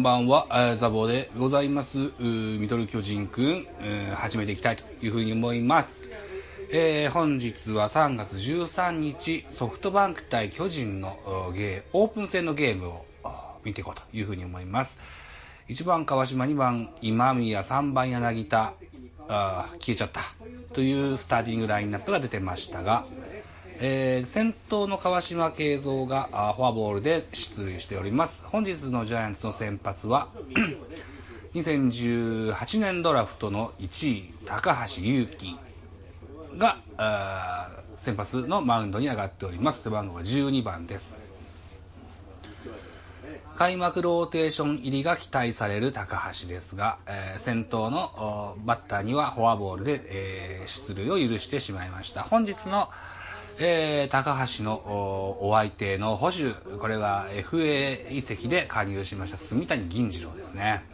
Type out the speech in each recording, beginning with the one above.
んばんは、ザボでございます。ミドル巨人くん、始めていきたいというふうに思います。えー、本日は3月13日、ソフトバンク対巨人のゲーオープン戦のゲームを見ていこうというふうに思います。1番川島、2番今宮、3番柳田、あ消えちゃったというスターティングラインナップが出てましたが、えー、先頭の川島慶三がフォアボールで出塁しております。本日のジャイアンツの先発は、2018年ドラフトの1位、高橋優輝が、先発のマウンドに上がっております。背番号が12番です。開幕ローテーション入りが期待される高橋ですが、えー、先頭のバッターにはフォアボールで、えー、出塁を許してしまいました。本日のえー、高橋のお相手の保守、これは FA 移籍で加入しました住谷銀次郎ですね。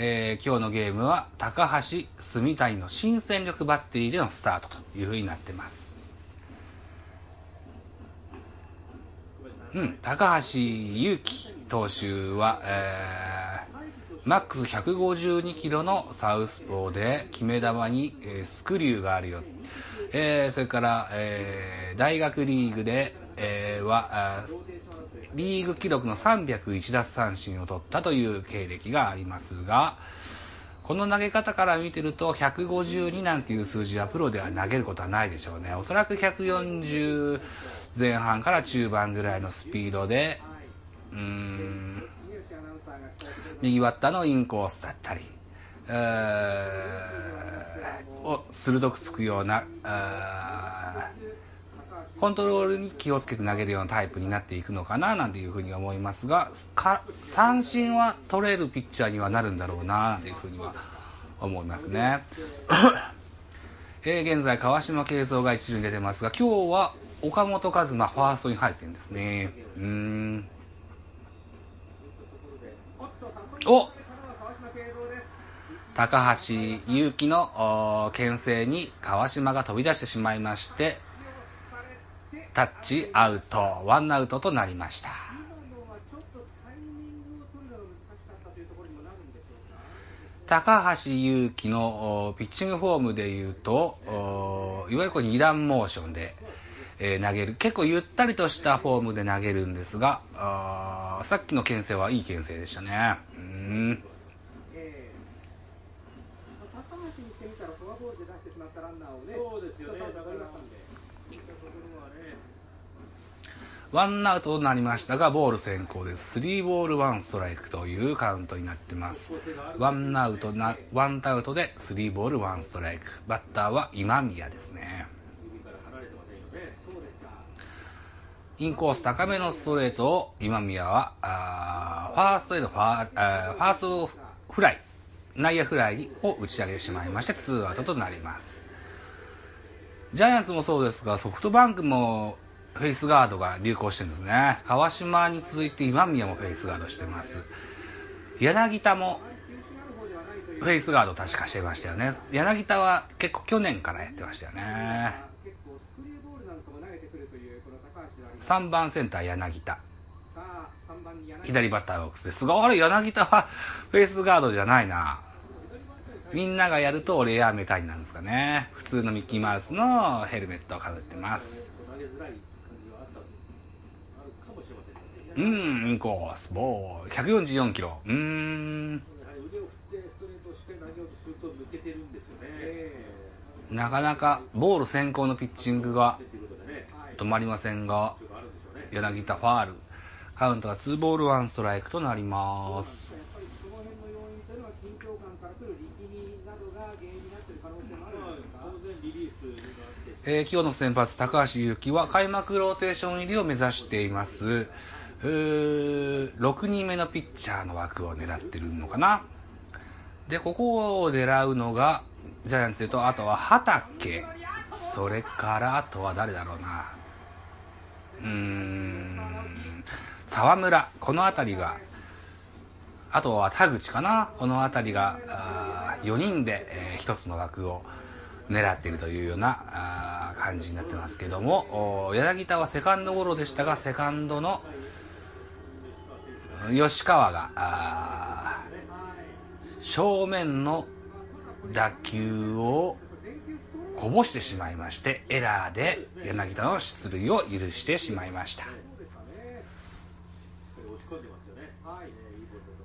えー、今日のゲームは高橋、住谷の新戦力バッテリーでのスタートという風になってます。うん、高橋祐希投手は、えー、マックス152キロのサウスポーで決め球に、え、スクリューがあるよ。えー、それから、えー、大学リーグで、えー、は、リーグ記録の301奪三振を取ったという経歴がありますが、この投げ方から見てると、152なんていう数字はプロでは投げることはないでしょうね。おそらく140前半から中盤ぐらいのスピードで、うーん、右バッターのインコースだったり、を鋭くつくような、コントロールに気をつけて投げるようなタイプになっていくのかななんていうふうに思いますが、三振は取れるピッチャーにはなるんだろうななんていうふうには思いますね。えー、現在、川島慶三が一塁に出てますが、今日は岡本和真ファーストに入ってるんですね。うん。お高橋祐希の牽制に川島が飛び出してしまいまして、タッチアウト、ワンアウトとなりました。高橋祐希のピッチングフォームで言うと、いわゆるこう二段モーションで、え投げる。結構ゆったりとしたフォームで投げるんですが、さっきの牽制はいい牽制でしたね。うんワンアウトとなりましたが、ボール先行です。スリーボールワンストライクというカウントになってます。ワンアウトな、ワンアウトでスリーボールワンストライク。バッターは今宮ですね。インコース高めのストレートを今宮は、あファーストへのファーファーストフライ、内野フライを打ち上げてしまいまして、ツーアウトとなります。ジャイアンツもそうですが、ソフトバンクもフェイスガードが流行してるんですね。川島に続いて今宮もフェイスガードしてます。柳田もフェイスガード確かしてましたよね。柳田は結構去年からやってましたよね。3番センター柳田。左バッターボックスです。が、あれ柳田は フェイスガードじゃないな。みんながやるとレアメタイなんですかね。普通のミッキーマウスのヘルメットをかぶってます。うん、インコース、ボール、144キロ。うーん。なかなかボール先行のピッチングが止まりませんが、柳田ファール。カウントが2ボール1ストライクとなります。えー、今日の先発、高橋祐希は開幕ローテーション入りを目指しています。6人目のピッチャーの枠を狙ってるのかな。で、ここを狙うのが、ジャイアンツで言うと、あとは畑、それからあとは誰だろうな。うーん、沢村、この辺りが、あとは田口かな、この辺りが4人で、えー、1つの枠を狙っているというような感じになってますけども、柳田はセカンドゴロでしたが、セカンドの吉川が、正面の打球をこぼしてしまいまして、エラーで柳田の出塁を許してしまいました。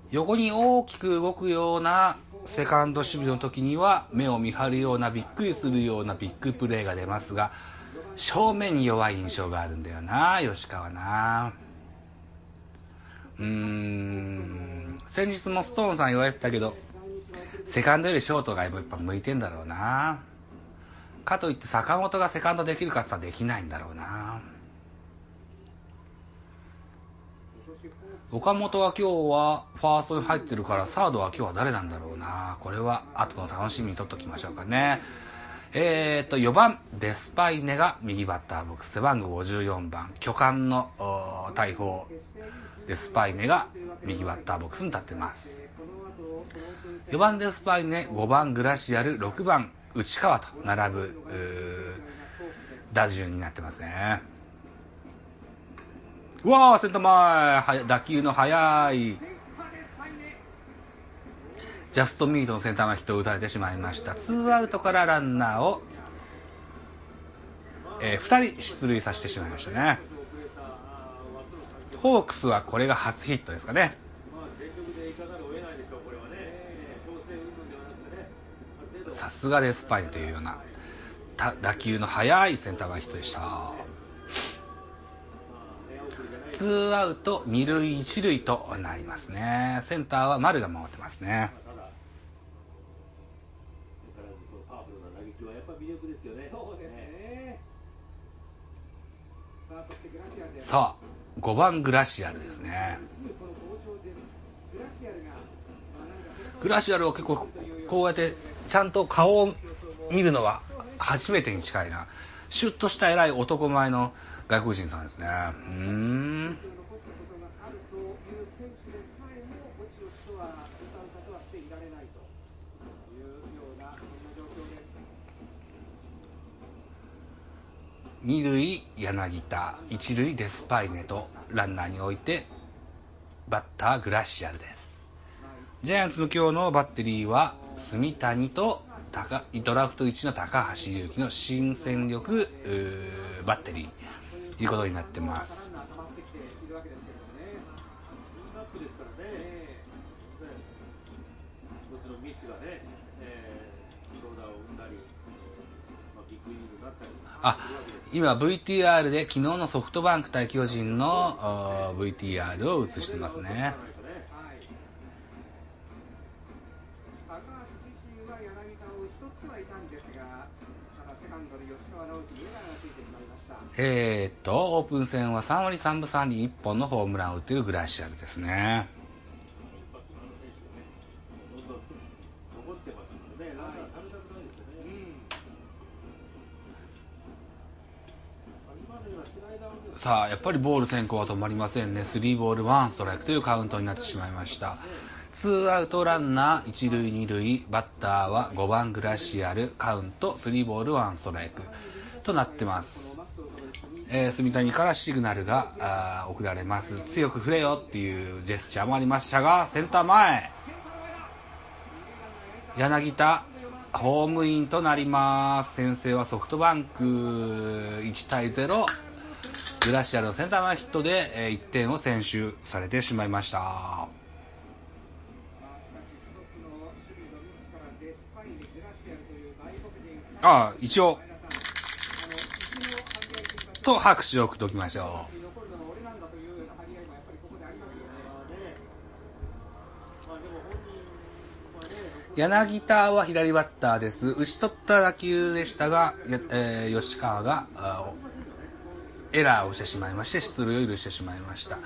横に大きく動くようなセカンド守備の時には目を見張るようなびっくりするようなビッグプレーが出ますが正面に弱い印象があるんだよな吉川な。うーん。先日もストーンさん言われてたけどセカンドよりショートがやっぱ向いてんだろうなかといって坂本がセカンドできるかって言ったらできないんだろうな岡本は今日はファーストに入ってるから、サードは今日は誰なんだろうな。これは後の楽しみにとっときましょうかね。えー、と、4番、デスパイネが右バッターボックス、背番号54番、巨漢の大砲、デスパイネが右バッターボックスに立ってます。4番デスパイネ、5番グラシアル、6番内川と並ぶ、打順になってますね。うわー、センター前、打球の速い、ジャストミートのセンター前ヒットを打たれてしまいました。ツーアウトからランナーを、えー、2人出塁させてしまいましたね。ホークスはこれが初ヒットですかね。さすがです、パイというような打球の速いセンター前ヒットでした。ツーアウト二塁一塁となりますね。センターは丸が守ってますね。さあ、5番グラシアルですね。グラシアルは結構こうやってちゃんと顔を見るのは初めてに近いな。シュッとした偉い男前の外国人さんですね。うん。二塁柳田、一塁デスパイネとランナーに置いて、バッターグラシアルです。ジャイアンツの今日のバッテリーは、住谷とドラフト1の高橋優輝の新戦力バッテリーということになってます。あ今 VTR で昨日のソフトバンク対巨人の VTR を映してますね。えー、っと、オープン戦は3割3分3厘1本のホームランを打っているグラシアルですね。さあ、やっぱりボール先行は止まりませんね。3ボール1ストライクというカウントになってしまいました。2アウトランナー1塁2塁、バッターは5番グラシアル、カウント3ボール1ストライクとなってます。えー、住谷からシグナルが送られます。強く振れよっていうジェスチャーもありましたが、センター前。柳田、ホームインとなります。先制はソフトバンク1対0。グラシアルのセンター前ヒットで1点を先取されてしまいました。ああ、一応、と拍手を送っておきましょう。柳田は左バッターです。打ち取った打球でしたが、えー、吉川がエラーをしてしまいまして、出塁を許してしまいました。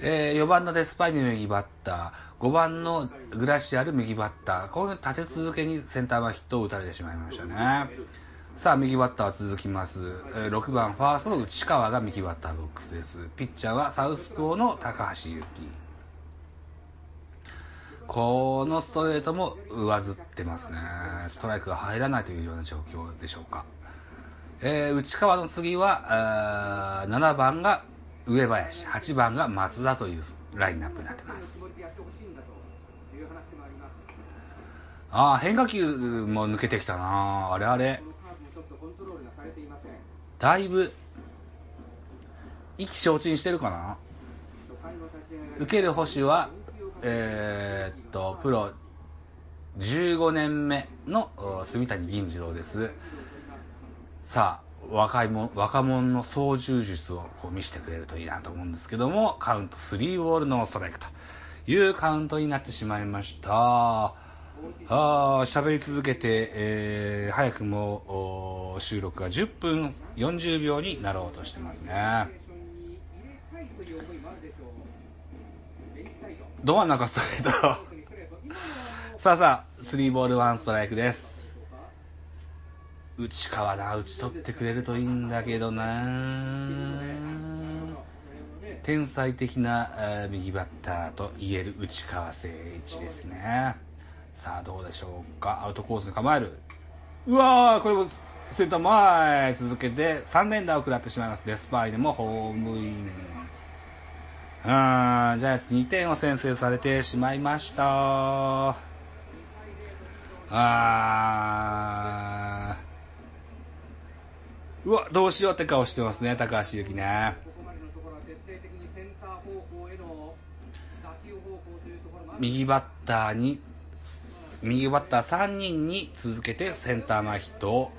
えー、4番のデスパイニ右バッター、5番のグラシアル右バッター、こういう立て続けにセンター前ヒットを打たれてしまいましたね。さあ、右バッターは続きます。6番ファーストの内川が右バッターボックスです。ピッチャーはサウスポーの高橋祐希。このストレートも上ずってますね。ストライクが入らないというような状況でしょうか。えー、内川の次は、7番が上林、8番が松田というラインナップになってます。ああ、変化球も抜けてきたなあれあれ。だいぶ、意気消沈してるかな？受ける星は、えー、っと、プロ15年目の住谷銀次郎です。さあ、若いも若者の操縦術をこう見せてくれるといいなと思うんですけども、カウント3ボールのストライクというカウントになってしまいました。あ喋り続けて、えー早くも収録が10分40秒になろうとしてますね。ど真ん中ストレート？さあさあ、3ボール1ストライクです。内川な、打ち取ってくれるといいんだけどな天才的な右バッターと言える内川誠一ですね。さあどうでしょうか？アウトコースに構える。うわー、これもセンター前続けて3連打を食らってしまいます。デスパイでもホームイン。あージャイアンツ2点を先制されてしまいました。あーうわ、どうしようって顔してますね、高橋由紀ね。右バッターに、右バッター3人に続けてセンター前ヒットを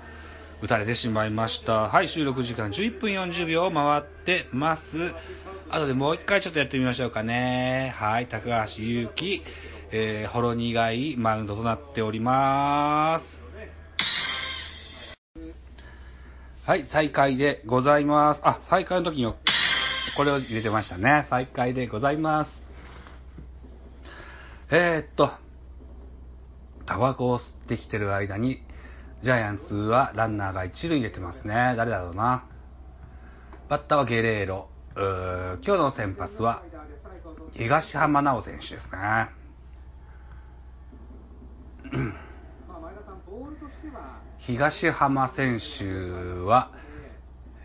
打たれてしまいました。はい、収録時間11分40秒を回ってます。あとでもう一回ちょっとやってみましょうかね。はい、高橋祐希、えー、ほろ苦いマウンドとなっております。はい、再開でございます。あ、再開の時にこれを入れてましたね。再開でございます。えー、っと、タバコを吸ってきてる間に、ジャイアンツはランナーが一塁出てますね。誰だろうな。バッターはゲレーロ。うー今日の先発は、東浜直選手ですね。東浜選手は、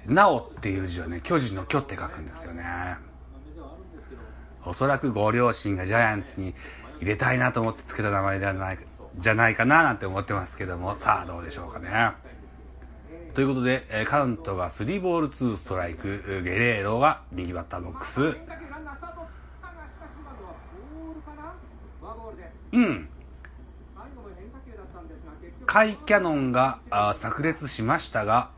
なおっていう字はね、巨人の巨って書くんですよね。おそらくご両親がジャイアンツに入れたいなと思ってつけた名前ではないじゃないかななんて思ってますけども、さあどうでしょうかね。ということで、カウントが3ボール2ストライク、ゲレーロが右バッターボックス。うん。カイ・キャノンがあ炸裂しましたが、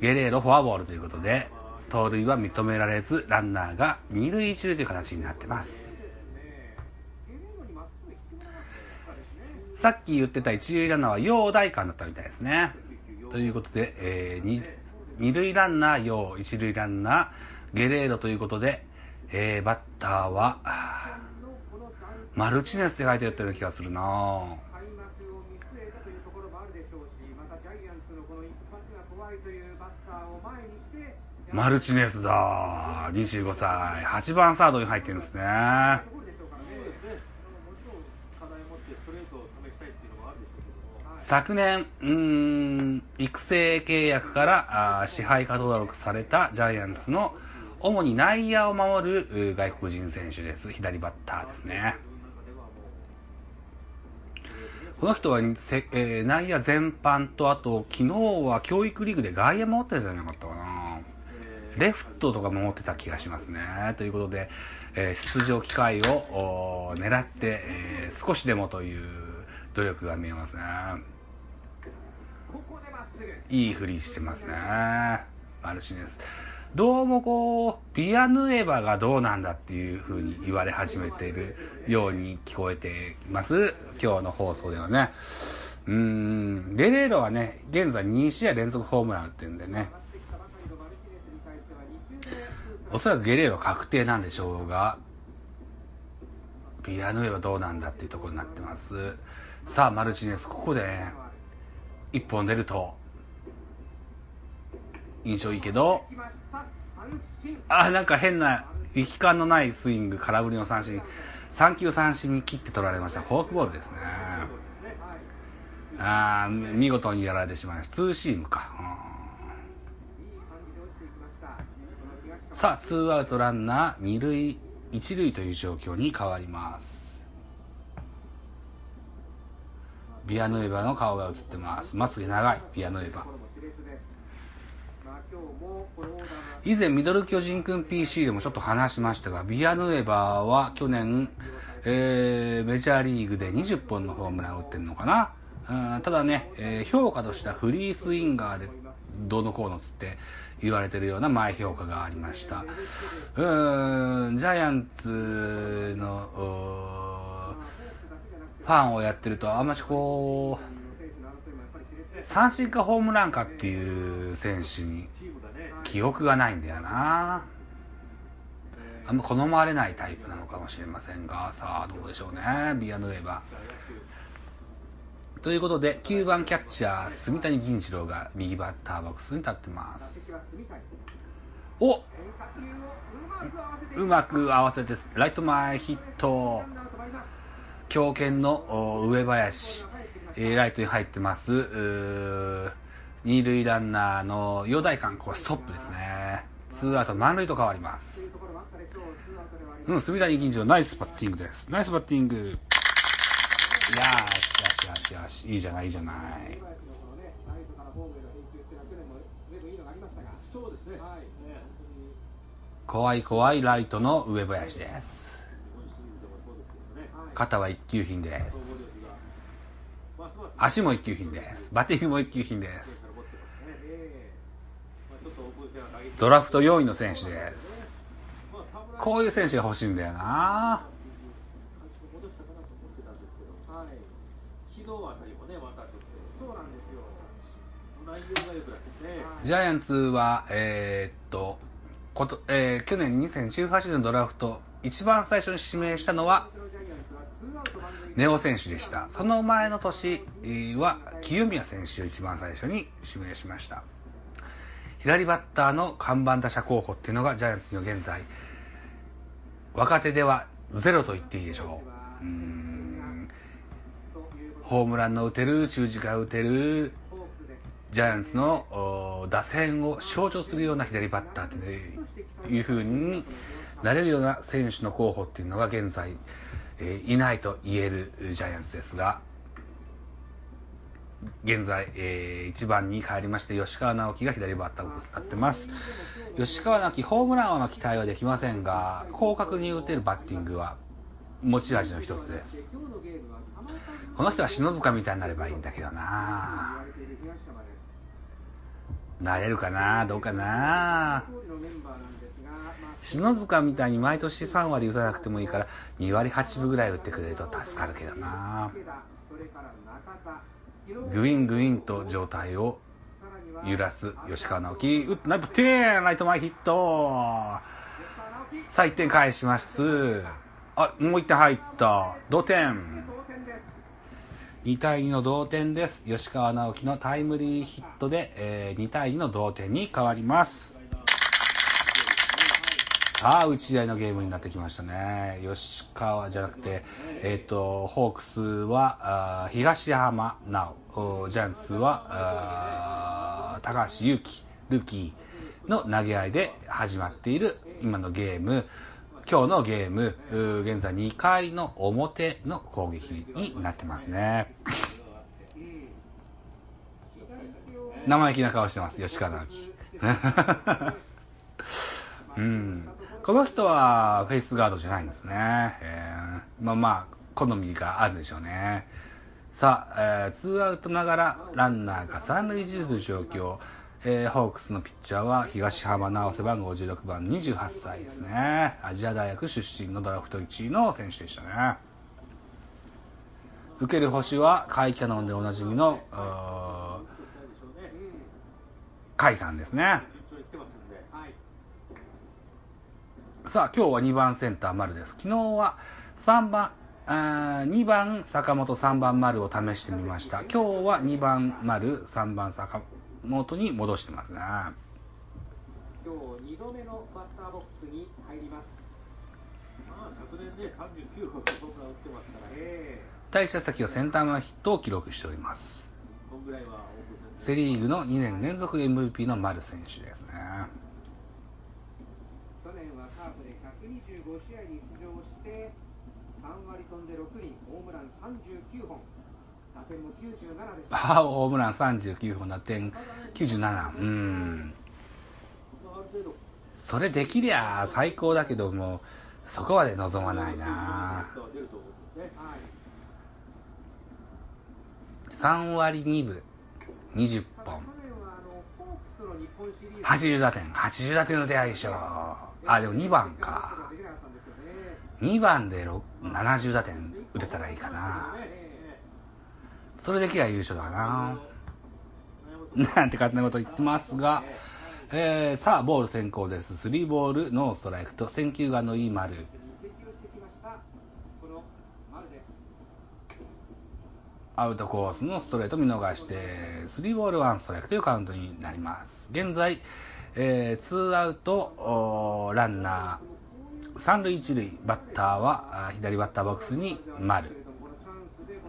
ゲレーロフォアボールということで、盗塁は認められず、ランナーが2塁1塁という形になってます。さっき言ってた一塁ランナーは陽大館だったみたいですね。ということで、えー、に二塁ランナー陽、一塁ランナーゲレーロということで、えー、バッターは、マルチネスって書いてあったような気がするなぁ開幕を見据えたというところもあるでしょうし、またジャイアンツのこの一発が怖いというバッターを前にして、マルチネスだ25歳。8番サードに入ってるんですね。昨年、うーん、育成契約から支配下登録されたジャイアンツの主に内野を守る外国人選手です。左バッターですね。この人は、えー内野全般と、あと、昨日は教育リーグで外野守ってたじゃなかったかな。レフトとか守ってた気がしますね。ということで、えー出場機会を狙って、えー少しでもという努力が見えますね。いい振りしてますね。マルチネス。どうもこう、ビアヌエバがどうなんだっていう風に言われ始めているように聞こえてきます。今日の放送ではね。うーん、ゲレーロはね、現在2試合連続ホームラン打ってるんでね、おそらくゲレーロ確定なんでしょうが、ビアヌエバどうなんだっていうところになってます。さあ、マルチネス、ここでね、1本出ると、印象いいけど、あ、なんか変な、力感のないスイング、空振りの三振、3球三振に切って取られました。フォークボールですね。あー見事にやられてしまいました。ツーシームか。いい感じで落ちていきました。さあ、ツーアウトランナー二塁、一塁という状況に変わります。ビアヌエバの顔が映ってます。まつげ長い、ビアヌエバ以前、ミドル巨人くん PC でもちょっと話しましたが、ビアヌエバは去年、えーメジャーリーグで20本のホームランを打ってるのかな。うんただね、えー評価としてはフリースインガーでどうのこうのつって言われてるような前評価がありました。うーん、ジャイアンツのファンをやってると、あんましこう、三振かホームランかっていう選手に記憶がないんだよな。あんま好まれないタイプなのかもしれませんが、さあどうでしょうね、ビアヌエバ。ということで、9番キャッチャー、住谷銀次郎が右バッターボックスに立ってます。おうまく合わせて、ライト前ヒット。強肩の上林、えーライトに入ってます。うー二塁ランナーの陽大館、これストップですね。ツーアウト満塁と変わります。うん、住谷銀次郎ナイスバッティングです。ナイスバッティング。よしよしよしよし、いいじゃない、いいじゃな。い。怖い怖いライトの上林です。肩は一級品です。足も一級品です。バッティングも一級品です。ドラフト4位の選手です。こういう選手が欲しいんだよな。はい。昨日あたりもね、またちょっそうなんですよ。ジャイアンツは、えーっと、ことえー去年2018年のドラフト、一番最初に指名したのは、ネオ選手でした。その前の年は、清宮選手を一番最初に指名しました。左バッターの看板打者候補っていうのがジャイアンツには現在、若手ではゼロと言っていいでしょう。うんホームランの打てる、中軸が打てる、ジャイアンツの打線を象徴するような左バッターっていう風になれるような選手の候補っていうのが現在、いないと言えるジャイアンツですが、現在、え1番に帰りまして吉川直樹が左バッターを打ってます。吉川直樹、ホームランは期待はできませんが、広角に打てるバッティングは持ち味の一つです。この人は篠塚みたいになればいいんだけどななれるかな？どうかな？篠塚みたいに毎年3割打たなくてもいいから2割8分ぐらい打ってくれると助かるけどな。グイングインと状態を揺らす吉川直樹。打ってナイト10ライト前ヒット。さあ1点返します。あもう1点入った。同点。2対2の同点です。吉川直樹のタイムリーヒットで、えー2対2の同点に変わります。さあ打ち合いのゲームになってきましたね。吉川じゃなくて、えっとホークスは東浜直おジャンツは高橋優輝ルーキーの投げ合いで始まっている今のゲーム。今日のゲーム現在2回の表の攻撃になってますね。生意気な顔してます吉川直樹。うん。この人はフェイスガードじゃないんですね。えーまあまあ、好みがあるでしょうね。さあ、えーツーアウトながらランナーが三塁一塁という状況。えーホークスのピッチャーは東浜直瀬番号16番28歳ですね。アジア大学出身のドラフト1位の選手でしたね。受ける星はカイキャノンでおなじみの、うーカイさんですね。順調に来てますんで。さあ、今日は2番センター丸です。昨日は3番、あー2番坂本、3番丸を試してみました。今日は2番丸、3番坂本に戻してますね。今日2度目のバッターボックスに入ります。まあ昨年ね、39本ホームラン打ってますからね。え対射先はセンター前ヒットを記録しております。セ・リーグの2年連続 MVP の丸選手ですね。はカープで5試合に出場して3割飛んで6厘ホームラン39本打点も97ですあホームラン39本、打点97。うん。それできりゃ最高だけども、そこまで望まないな。3割2分、20本。80打点。80打点の出会いでしょ。あ、でも2番か。2番で70打点打てたらいいかな。それできりゃ優勝だな。なんて勝手なこと言ってますが、えー、さあ、ボール先行です。3ボール、ノーストライクと、選球眼のいい丸。アウトコースのストレート見逃して、3ボール1ストライクというカウントになります。現在、えー、2アウト、ランナー、三塁一塁、バッターは左バッターボックスに丸。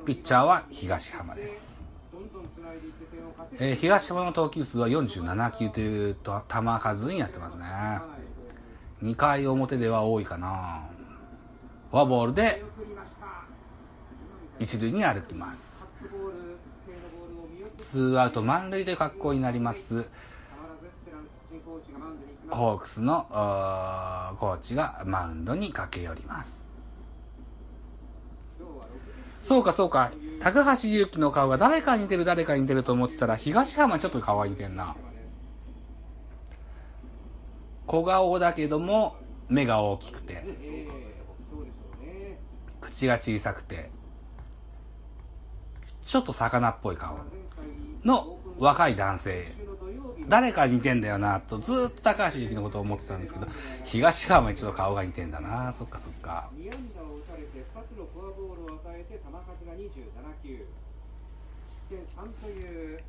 ピッチャーは東浜です。えー東浜の投球数は47球という球数になってますね。2回表では多いかな。フォアボールで一塁に歩きます。ツーアウト満塁で格好になります。ホークスのーコーチがマウンドに駆け寄ります。そうかそうか、高橋祐希の顔が誰かに似てる誰かに似てると思ってたら、東浜ちょっと顔が似てんな。小顔だけども、目が大きくて、口が小さくて、ちょっと魚っぽい顔の若い男性。誰かに似てんだよな、とずーっと高橋祐希のことを思ってたんですけど、東浜にちょっと顔が似てんだな、そっかそっか。2安打を打たれて2つのフォアボールを与えて球数が27球失点3という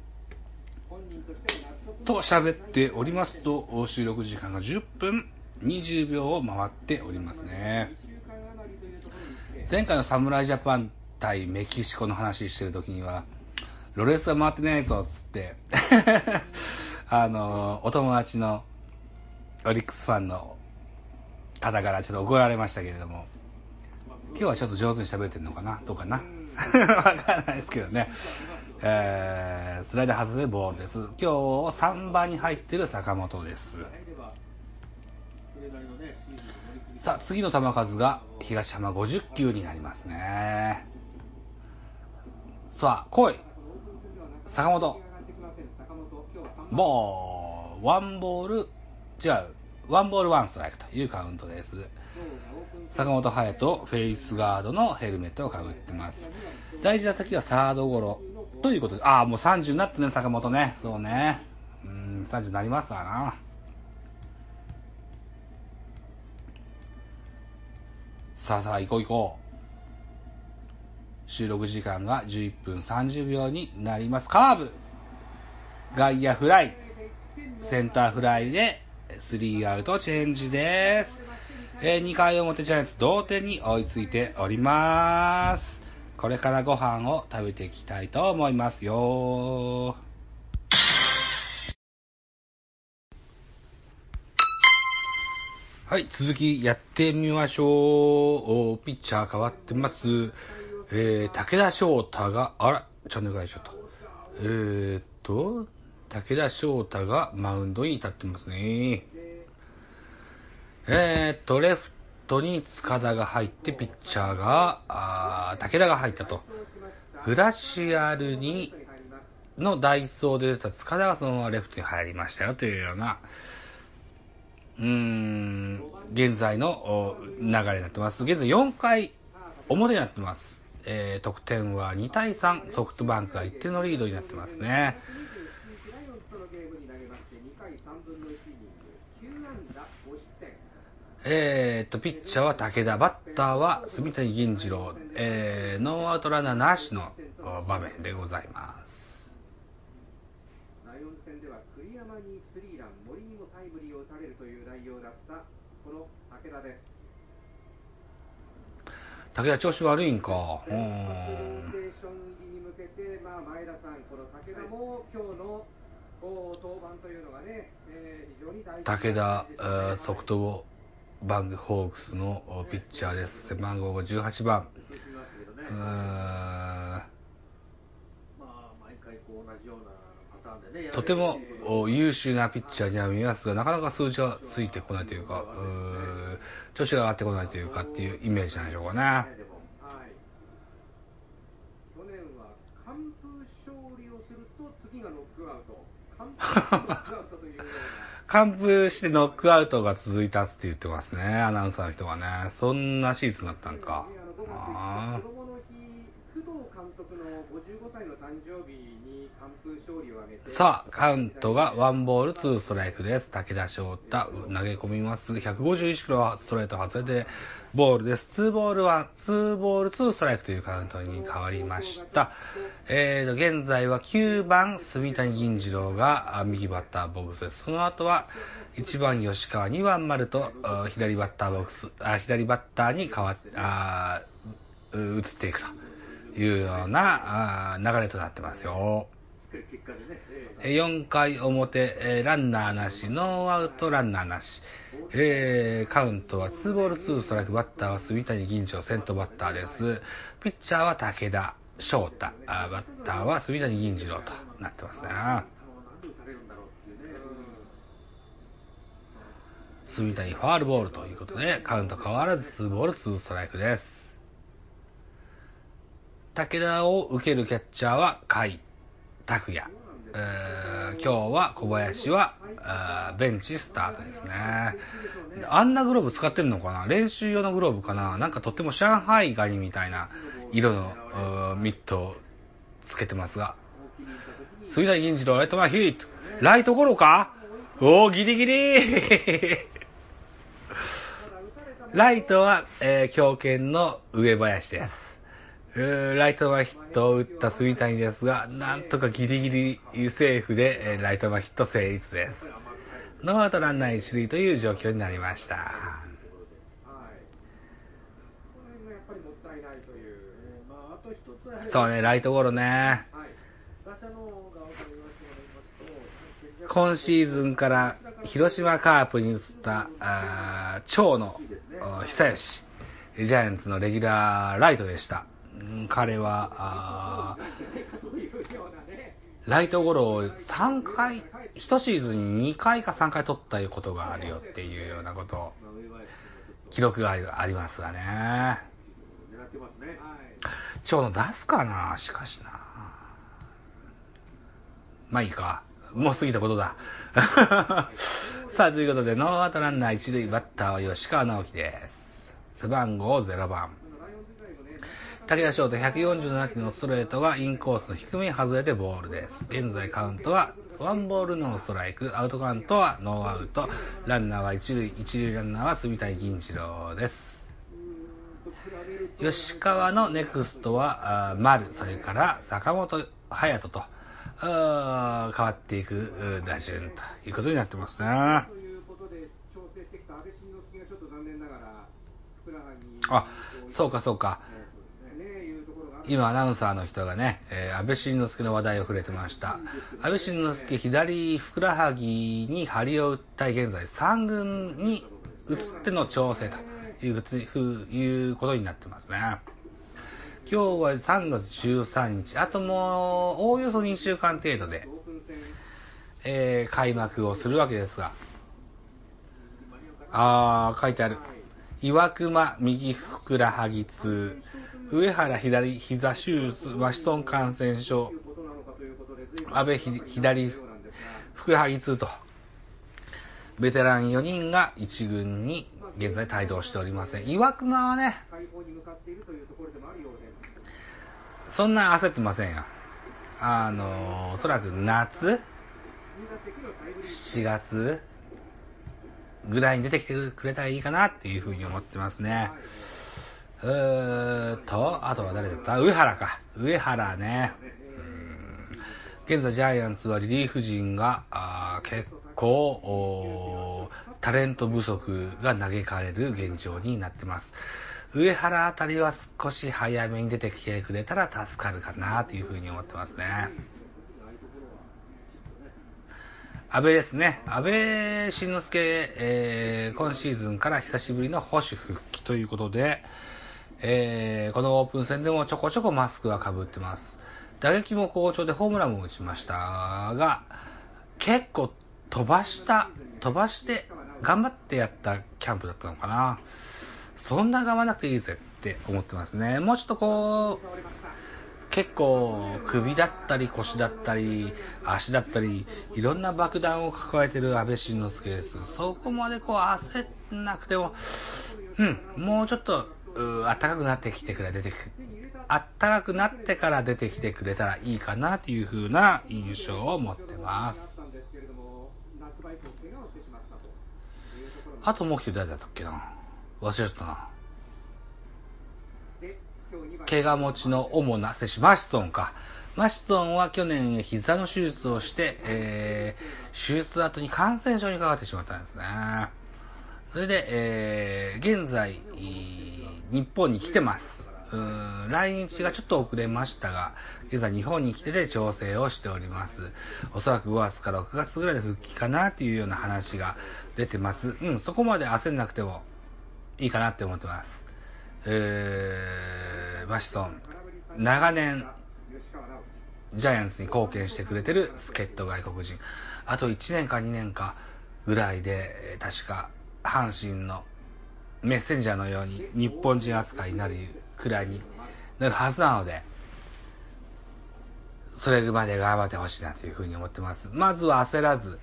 本人としては納得と喋っておりますと、収録時間が10分20秒を回っておりますね。2週間余りというところに来て前回の侍ジャパン対メキシコの話してる時には、ロレスは回ってないぞっつって、あの、お友達のオリックスファンの方からちょっと怒られましたけれども、今日はちょっと上手に喋ってるのかなどうかな わからないですけどね。えー、スライダー外れボールです。今日3番に入ってる坂本です。さあ、次の球数が東浜50球になりますね。さあ、来い。坂本。ボー、ワンボール、違う、ワンボールワンストライクというカウントです。坂本勇人、フェイスガードのヘルメットをかぶってます。第1打席はサードゴロということで、ああ、もう30になってね、坂本ね。そうね。うん、30になりますわな。さあさあ、行こう行こう。収録時間が11分30秒になります。カーブ外野フライ。センターフライで、3アウトチェンジです。えー2回表ジャイアンツ同点に追いついております。これからご飯を食べていきたいと思いますよ。はい、続きやってみましょう。ピッチャー変わってます。えー、武田翔太が、あら、チャンネル変えちゃった。えーっと、武田翔太がマウンドに立ってますね。えーっと、レフトに塚田が入って、ピッチャーが、あー武田が入ったと。グラシアルに、のダイソーで出た塚田がそのままレフトに入りましたよというような、うーん、現在のお流れになってます。現在4回表になってます。えー、得点は2対3、ソフトバンクが1点のリードになってますね。ライオンズとのゲームに投げまして2回3分の1イニング9安打5失点えーっと、ピッチャーは武田、バッターは住谷銀次郎、えー、ノーアウトランナーなしのお場面でございます。ライオンズ戦では栗山にスリーラン森にもタイムリーを打たれるという内容だったこの武田です武田調子悪いんか。うん。この武田も今日のお登板というのがね、えー非常に大事な武田、え大事ですねーソフトバングホークスのピッチャーです。背番号が18番。うーとてもお優秀なピッチャーには見えますが、なかなか数字はついてこないというか、うー調子が上がってこないというかっていうイメージなんでしょうかね。完封勝利をすると次がノックアウト。完封してノックアウトが続いたって言ってますね、アナウンサーの人がね。そんなシーズンだったんか。あ子供の日、工藤監督の55歳の誕生日に完封勝利を挙げて。さあ、カウントがワンボールツーストライクです。武田翔太、投げ込みます。151キロはストレート外れて、ボールです。ツーボールワン、ツーボールツーストライクというカウントに変わりました。えーと、現在は9番、炭谷銀仁朗が右バッターボックスです。その後は、1番吉川、2番丸と、左バッターボックス、あ左バッターに変わっあ移っていくというような流れとなってますよ。4回表、ランナーなし、ノーアウトランナーなし、えーカウントは2ボール2ストライク、バッターは住谷銀次郎、先頭バッターです。ピッチャーは武田翔太、バッターは住谷銀次郎となってますね。球をなんで打たれるんだろうっていうね住谷ファールボールということで、カウント変わらず2ボール2ストライクです。武田を受けるキャッチャーは甲斐拓也。今日は小林はベンチスタートですね。あんなグローブ使ってるのかな？練習用のグローブかな？なんかとっても上海ガニみたいな色のミットをつけてますが。杉谷銀次郎ライト前ヒット。ライトゴロか？おー、ギリギリ ライトは、えー強肩の上林です。ライト前ヒットを打った杉谷ですが、なんとかギリギリセーフで、ライト前ヒット成立です。ノーアウトランナー一塁という状況になりました。そうね、ライトゴロね。今シーズンから広島カープに移った、あー長野久吉、ジャイアンツのレギュラーライトでした。彼は、あ。ライトゴロを3回、1シーズンに2回か3回取ったことがあるよっていうようなこと、記録がありますがね。長野出すかなしかしな。まあいいか。もう過ぎたことだ。さあ、ということで、ノーアウトランナー一塁バッターは吉川尚輝です。背番号0番。ライオンズ時代のね、武田翔太147キロのストレートがインコースの低めに外れてボールです。現在カウントはワンボールノーストライク、アウトカウントはノーアウト、ランナーは一塁、一塁ランナーは炭谷銀仁朗です。吉川のネクストは丸、それから坂本勇人と変わっていくう打順ということになってますね。ということで調整してきた安倍晋之助がちょっと残念ながらふくらはぎにあ、そうかそうか。今アナウンサーの人がね、えー安倍晋之助の話題を触れてました。安倍晋之助左ふくらはぎに張りを訴え現在3軍に移っての調整ということふいうことになってますね。今日は3月13日、あともうおおよそ2週間程度で、えー開幕をするわけですが、あー、書いてある。岩熊右ふくらはぎ痛、上原左膝手術、ワシトン感染症、安倍左ふくらはぎ痛と、ベテラン4人が1軍に現在帯同しておりません。岩熊はね、そんな焦ってませんよ。あの、おそらく夏、7月ぐらいに出てきてくれたらいいかなっていうふうに思ってますね。うーと、あとは誰だった？上原か。上原ね。うん現在ジャイアンツはリリーフ陣があ結構タレント不足が嘆かれる現状になってます。上原あたりは少し早めに出てきてくれたら助かるかなというふうに思ってますね。安倍ですね。安倍晋之助、えー、今シーズンから久しぶりの保守復帰ということで、えー、このオープン戦でもちょこちょこマスクは被ってます。打撃も好調でホームランも打ちましたが、結構飛ばした、飛ばして頑張ってやったキャンプだったのかな。そんな頑張らなくていいぜって思ってますね。もうちょっとこう、結構首だったり腰だったり足だったりいろんな爆弾を抱えてる安倍晋之助です。そこまでこう焦んなくても、うん、もうちょっと、暖かくなってきてくれ、出てく暖かくなってから出てきてくれたらいいかなという風な印象を持ってます。あともう一人誰だったっけな？忘れちゃったな。怪我持ちの主な選手、マシトンか。マシトンは去年膝の手術をして、えー、手術後に感染症にかかってしまったんですね。それで、えー、現在、日本に来てます。来日がちょっと遅れましたが、現在日本に来てで調整をしております。おそらく5月から6月ぐらいで復帰かなっていうような話が出てます。うん、そこまで焦んなくてもいいかなって思ってます。えー、マシソン、長年、ジャイアンツに貢献してくれてる助っ人外国人。あと1年か2年かぐらいで、確か、阪神のメッセンジャーのように日本人扱いになるくらいになるはずなので、それまで頑張ってほしいなというふうに思ってます。まずは焦らず、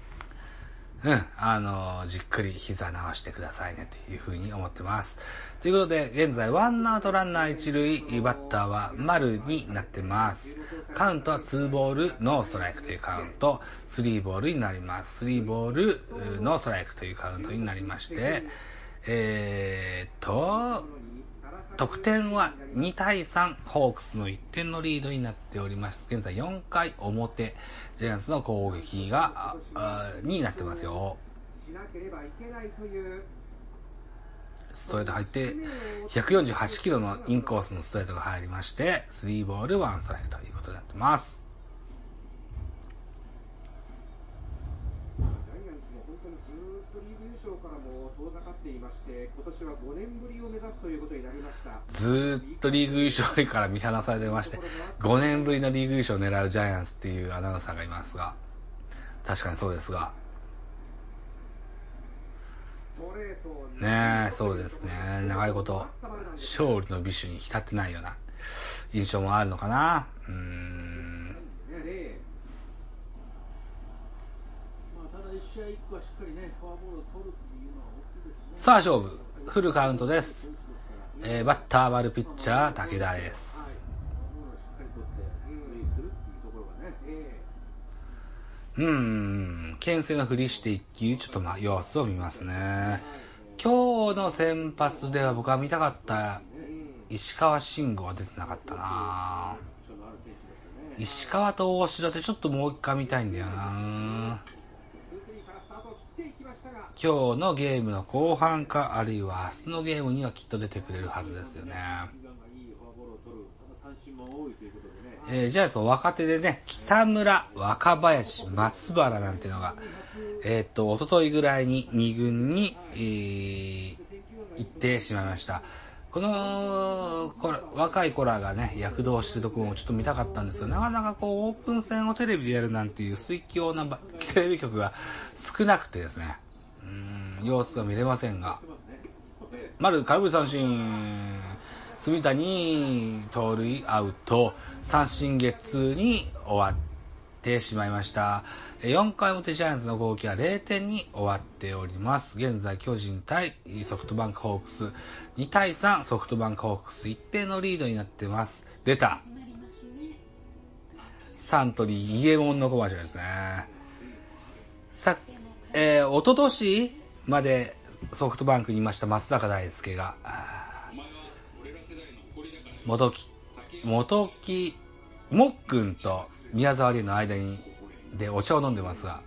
うん、あの、じっくり膝直してくださいねというふうに思ってます。ということで、現在ワンアウトランナー一塁、バッターは丸になってます。カウントは2ボール、ノーストライクというカウント、3ボールになります。3ボール、ノーストライクというカウントになりまして、えー、っと、得点は2対3、ホークスの1点のリードになっております。現在4回表、ジャイアンツの攻撃が、になってますよ。ストレート入って、148キロのインコースのストレートが入りまして、3ボール1ストライクということになってます。ずっとリーグ優勝から見放されてまして、5年ぶりのリーグ優勝を狙うジャイアンツっていうアナウンサーがいますが、確かにそうですが、ねえ、そうですね。長いこと、勝利の美酒に浸ってないような印象もあるのかな。うん。さあ、勝負。フルカウントです。えー、バッター丸ピッチャー、武田です。うーん、牽制のふりして一球、ちょっとま様子を見ますね。今日の先発では僕は見たかった石川慎吾は出てなかったな石川と大城ってちょっともう一回見たいん。だよな今日のゲームの後半か、あるいは明日のゲームにはきっと出てくれるはずですよね。えー、じゃあその若手でね、北村、若林、松原なんてのが、えー、っと、おとといぐらいに2軍に、えー、行ってしまいました。この、これ、若い子らがね、躍動してるところもちょっと見たかったんですが、なかなかこう、オープン戦をテレビでやるなんていう水強なテレビ局が少なくてですね、うん、様子が見れませんが、丸、空振り三振、住谷、盗塁、アウト、三振ゲッツーに終わってしまいました。4回表ジャイアンツの攻撃は0点に終わっております。現在巨人対ソフトバンクホークス2対3ソフトバンクホークス1点のリードになってます。出た。サントリーイエモンのコマーシャルですね。さ、えー、おととしまでソフトバンクにいました松坂大輔が、元木、元木、もっくんと宮沢りの間に、でお茶を飲んでますが、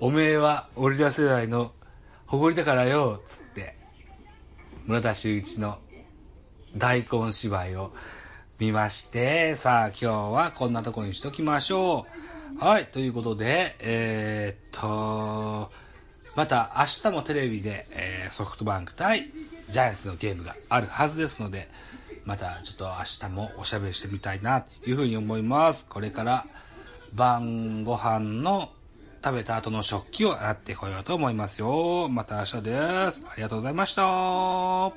おめえは俺ら世代の誇りだからよっ、つって、村田修一の大根芝居を見まして、さあ今日はこんなとこにしときましょう。はい、ということで、えー、っと、また明日もテレビで、えーソフトバンク対ジャイアンツのゲームがあるはずですので、またちょっと明日もおしゃべりしてみたいなというふうに思います。これから晩ご飯の食べた後の食器を洗ってこようと思いますよ。また明日です。ありがとうございました。は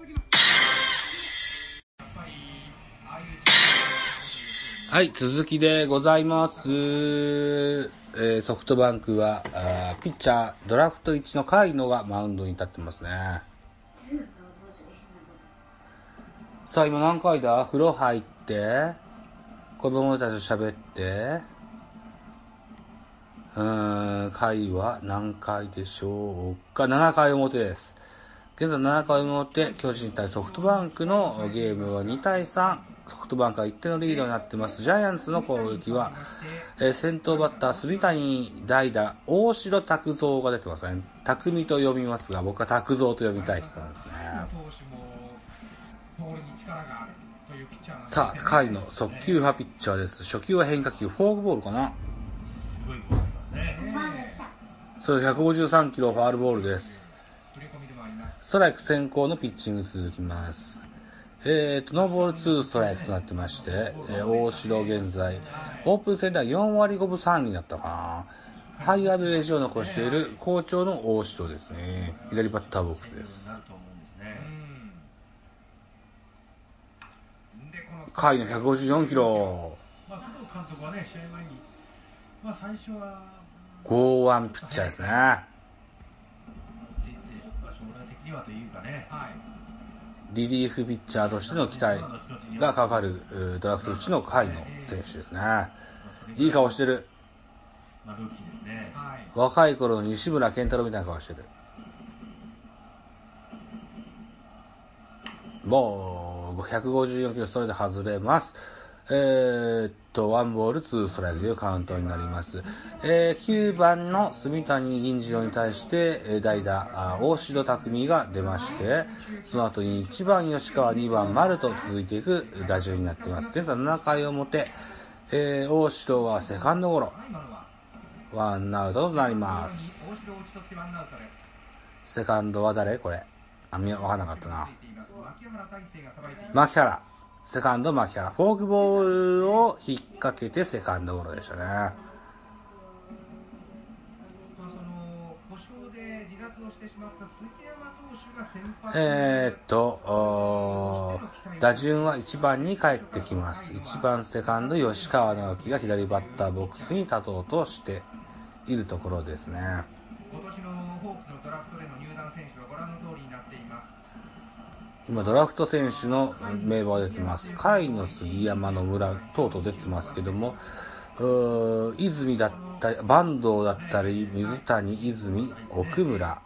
い、続きでございます。えーソフトバンクは、あピッチャー、ドラフト1の甲斐野がマウンドに立ってますね。さあ、今何回だ？風呂入って、子供たちと喋って、うーん、回は何回でしょうか ?7 回表です。現在7回表、巨人対ソフトバンクのゲームは2対3。ソフトバンクが1点のリードになってます。ジャイアンツの攻撃は、え先頭バッター、住谷代打、大城拓三が出てますね。匠と読みますが、僕は拓三と読みたい人なんですね。さあ、甲斐の速球派ピッチャーです。初球は変化球、フォークボールかな。それ153キロファールボールです。ストライク先行のピッチング続きます。えーと、ノーボール2ストライクとなってまして、えー大城現在、オープン戦では4割5分3厘だったかな。ハイアベレージを残している好調の大城ですね。左バッターボックスですな。ると思うんですね。甲斐の154キロ。まあ、工藤監督はね、試合前に、まあ、最初は、剛腕ピッチャーですね。って言って、まあ、将来的にはというかね、リリーフピッチャーとしての期待がかかるドラフト1の甲斐の選手ですね。いい顔してる。まあ、ルーキーですね。若い頃の西村健太郎みたいな顔してる。もう、154キロストレート外れます。えーっと、ワンボールツーストライクというカウントになります。えー9番の住谷銀次郎に対して、えー代打、あ大城匠が出まして、その後に1番吉川、2番丸と続いていく打順になっています。現在7回表、えー大城はセカンドゴロ。ワンアウトとなります。セカンドは誰？これ。あ、みわかんなかったな。牧原。セカンド牧原。フォークボールを引っ掛けてセカンドゴロでしたね。えー、っと、打順は1番に帰ってきます。1番セカンド吉川直樹が左バッターボックスに立とうとしているところですね。今ドラフト選手の名簿が出てます。甲斐の杉山の村等々出てますけども、う泉だったり、坂東だったり、水谷、泉、奥村。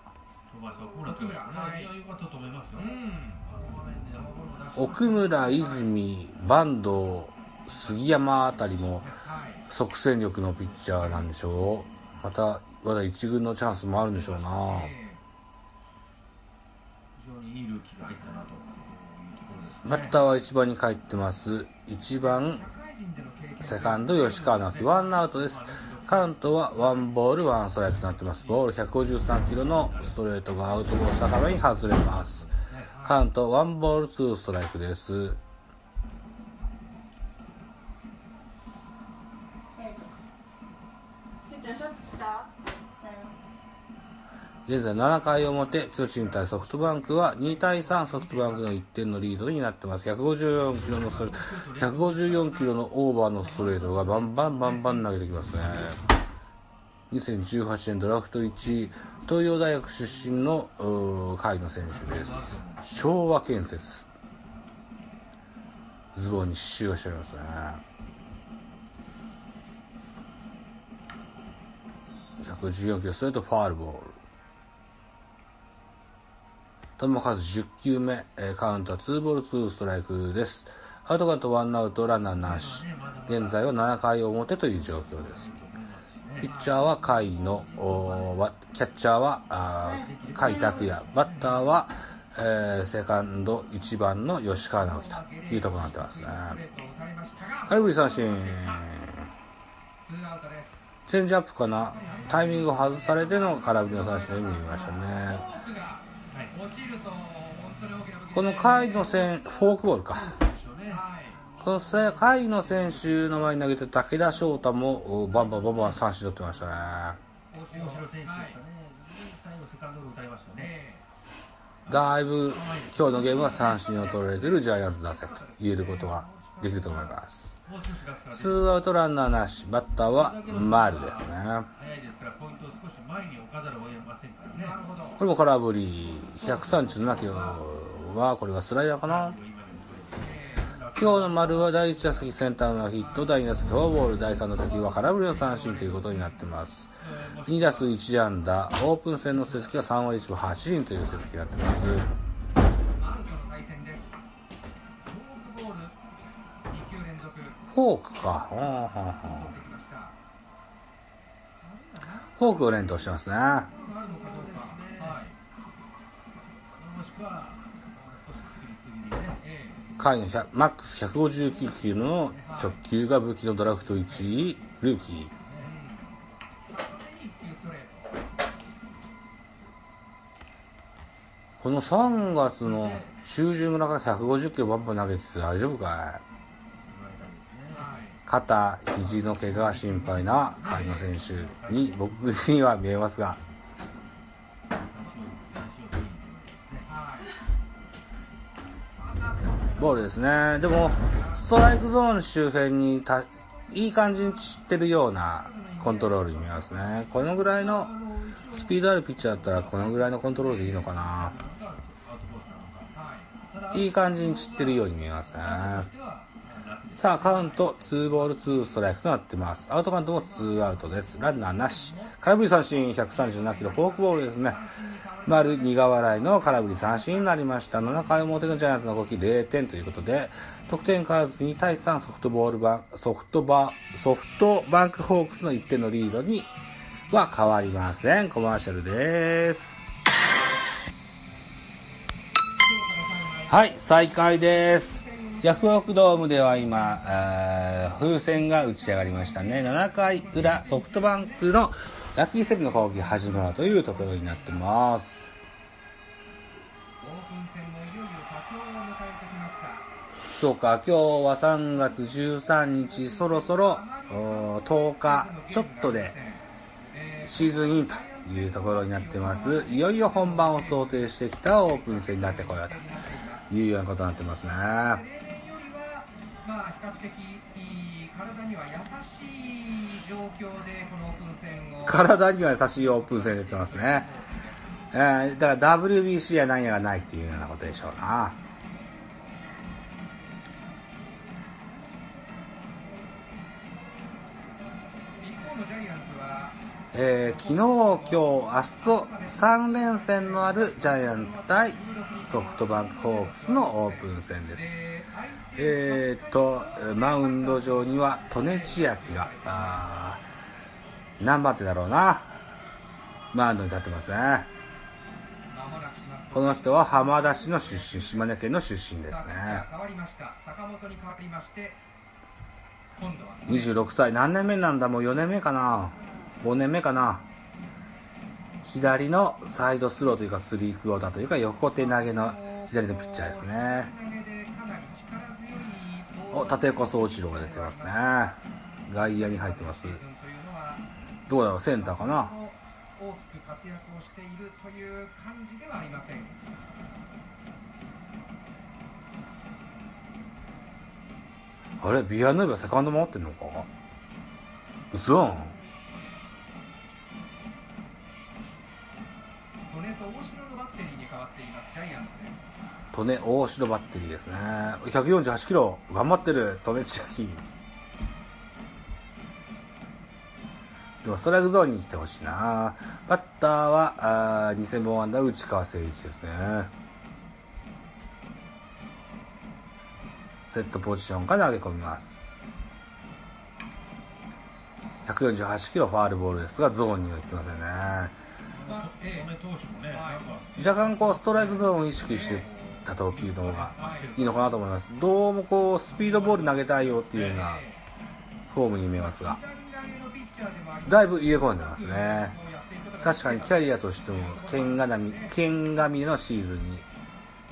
奥村、泉、坂東、杉山あたりも即戦力のピッチャーなんでしょう。また、まだ一軍のチャンスもあるんでしょうな。バッターは1番に帰ってます。1番、セカンド吉川直樹、ワンアウトです。カウントはワンボール、ワンストライクとなってます。ボール153キロのストレートがアウトコース高めに外れます。カウントワンボール、ツーストライクです。現在7回表、巨人対ソフトバンクは2対3、ソフトバンクの1点のリードになってます。154キロのストレート154キロのオーバーのストレートがバンバンバンバン投げてきますね。2018年ドラフト1位、東洋大学出身の甲斐の選手です。昭和建設。ズボンに刺繍がしてありますね。114キロストレートファールボール。球数10球目、えーカウントは2ボール2ストライクです。アウトカウント1アウトランナーなし。現在は7回表という状況です。ピッチャーは甲斐の、キャッチャーは甲斐拓也、バッターは、えーセカンド1番の吉川直樹というところになってますね。空振り三振。チェンジアップかなタイミングを外されての空振りの三振で見ましたね。この甲斐の選フォークボールか。この甲斐の選手の前に投げて武田翔太もバンバンバンバン三振取ってましたね。だいぶ今日のゲームは三振を取られているジャイアンツ打線と言えることができると思います。ツーアウトランナーなし、バッターは丸ですね。これも空振り、137キロは、これはスライダーかな。今日の丸は第1打席センターのヒット、第2打席フォアボール、第3打席は空振りの三振ということになってます。2打数1安打、オープン戦の成績は3割1分8厘という成績になってます。フォークボール2球連続。フォークか。ほんほんほん。フォークを連投してますね。回のマックス159キロの直球が武器のドラフト1位、ルーキー。この3月の中旬ぐらいから150キロバンバン投げてて大丈夫かい？肩、肘の怪我が心配な甲斐野選手に僕には見えますが、ボールですね。でも、ストライクゾーン周辺にたいい感じに散ってるようなコントロールに見えますね。このぐらいのスピードあるピッチャーだったらこのぐらいのコントロールでいいのかな。い。い感じに散ってるように見えますね。さあ、カウント、2ボール2ストライクとなってます。アウトカウントも2アウトです。ランナーなし。空振り三振、137キロ、フォークボールですね。丸苦笑いの空振り三振になりました。7回表のジャイアンツの動き0点ということで、得点変わらず2対3ソフトボールバン、ソフトバ、ソフトバンクホークスの1点のリードには変わりません。コマーシャルです。はい、再開です。ヤフオクドームでは今、風船が打ち上がりましたね。7回裏、ソフトバンクのラッキーセブンの攻撃が始まるというところになってます。オープン戦もいよいよ佳境を迎えてきました。そうか、今日は3月13日、そろそろ10日ちょっとでシーズンインというところになってます。いよいよ本番を想定してきたオープン戦になってこようというようなことになってますね。まあ、比較的体には優しい状況でこの体には優しいオープン戦出てますね。えーだから WBC やなんやがないっていうようなことでしょうな。えー昨日、今日、明日と3連戦のあるジャイアンツ対ソフトバンクホークスのオープン戦です。えーっと、マウンド上には利根千秋が、何番手だろうな。マウンドに立ってますね。この人は浜田市の出身、島根県の出身ですね。26歳。何年目なんだ？もう4年目かな ?5 年目かな左のサイドスローというかスリークオーターというか横手投げの左のピッチャーですね。お、ル立岡総一郎が出てますね。外野に入ってますどうだろうセンターかな大きく活躍をしているという感じではありませんあれ？ビアヌーバセカンド守ってんのか？嘘利根と大城のバッテリーに変わっていますジャイアンツです利根大城バッテリーですね。148キロ。頑張ってる。利根千秋。ストライクゾーンに来てほしいな。バッターは、あー2000本安打内川誠一ですね。セットポジションから投げ込みます。148キロファールボールですが、ゾーンには行ってませんね。若干こうストライクゾーンを意識してた投球の方がいいのかなと思います。どうもこうスピードボール投げたいよっていうようなフォームに見えますが。だいぶ入れ込んでますね。確かにキャリアとしても、剣がみ、剣がみのシーズンに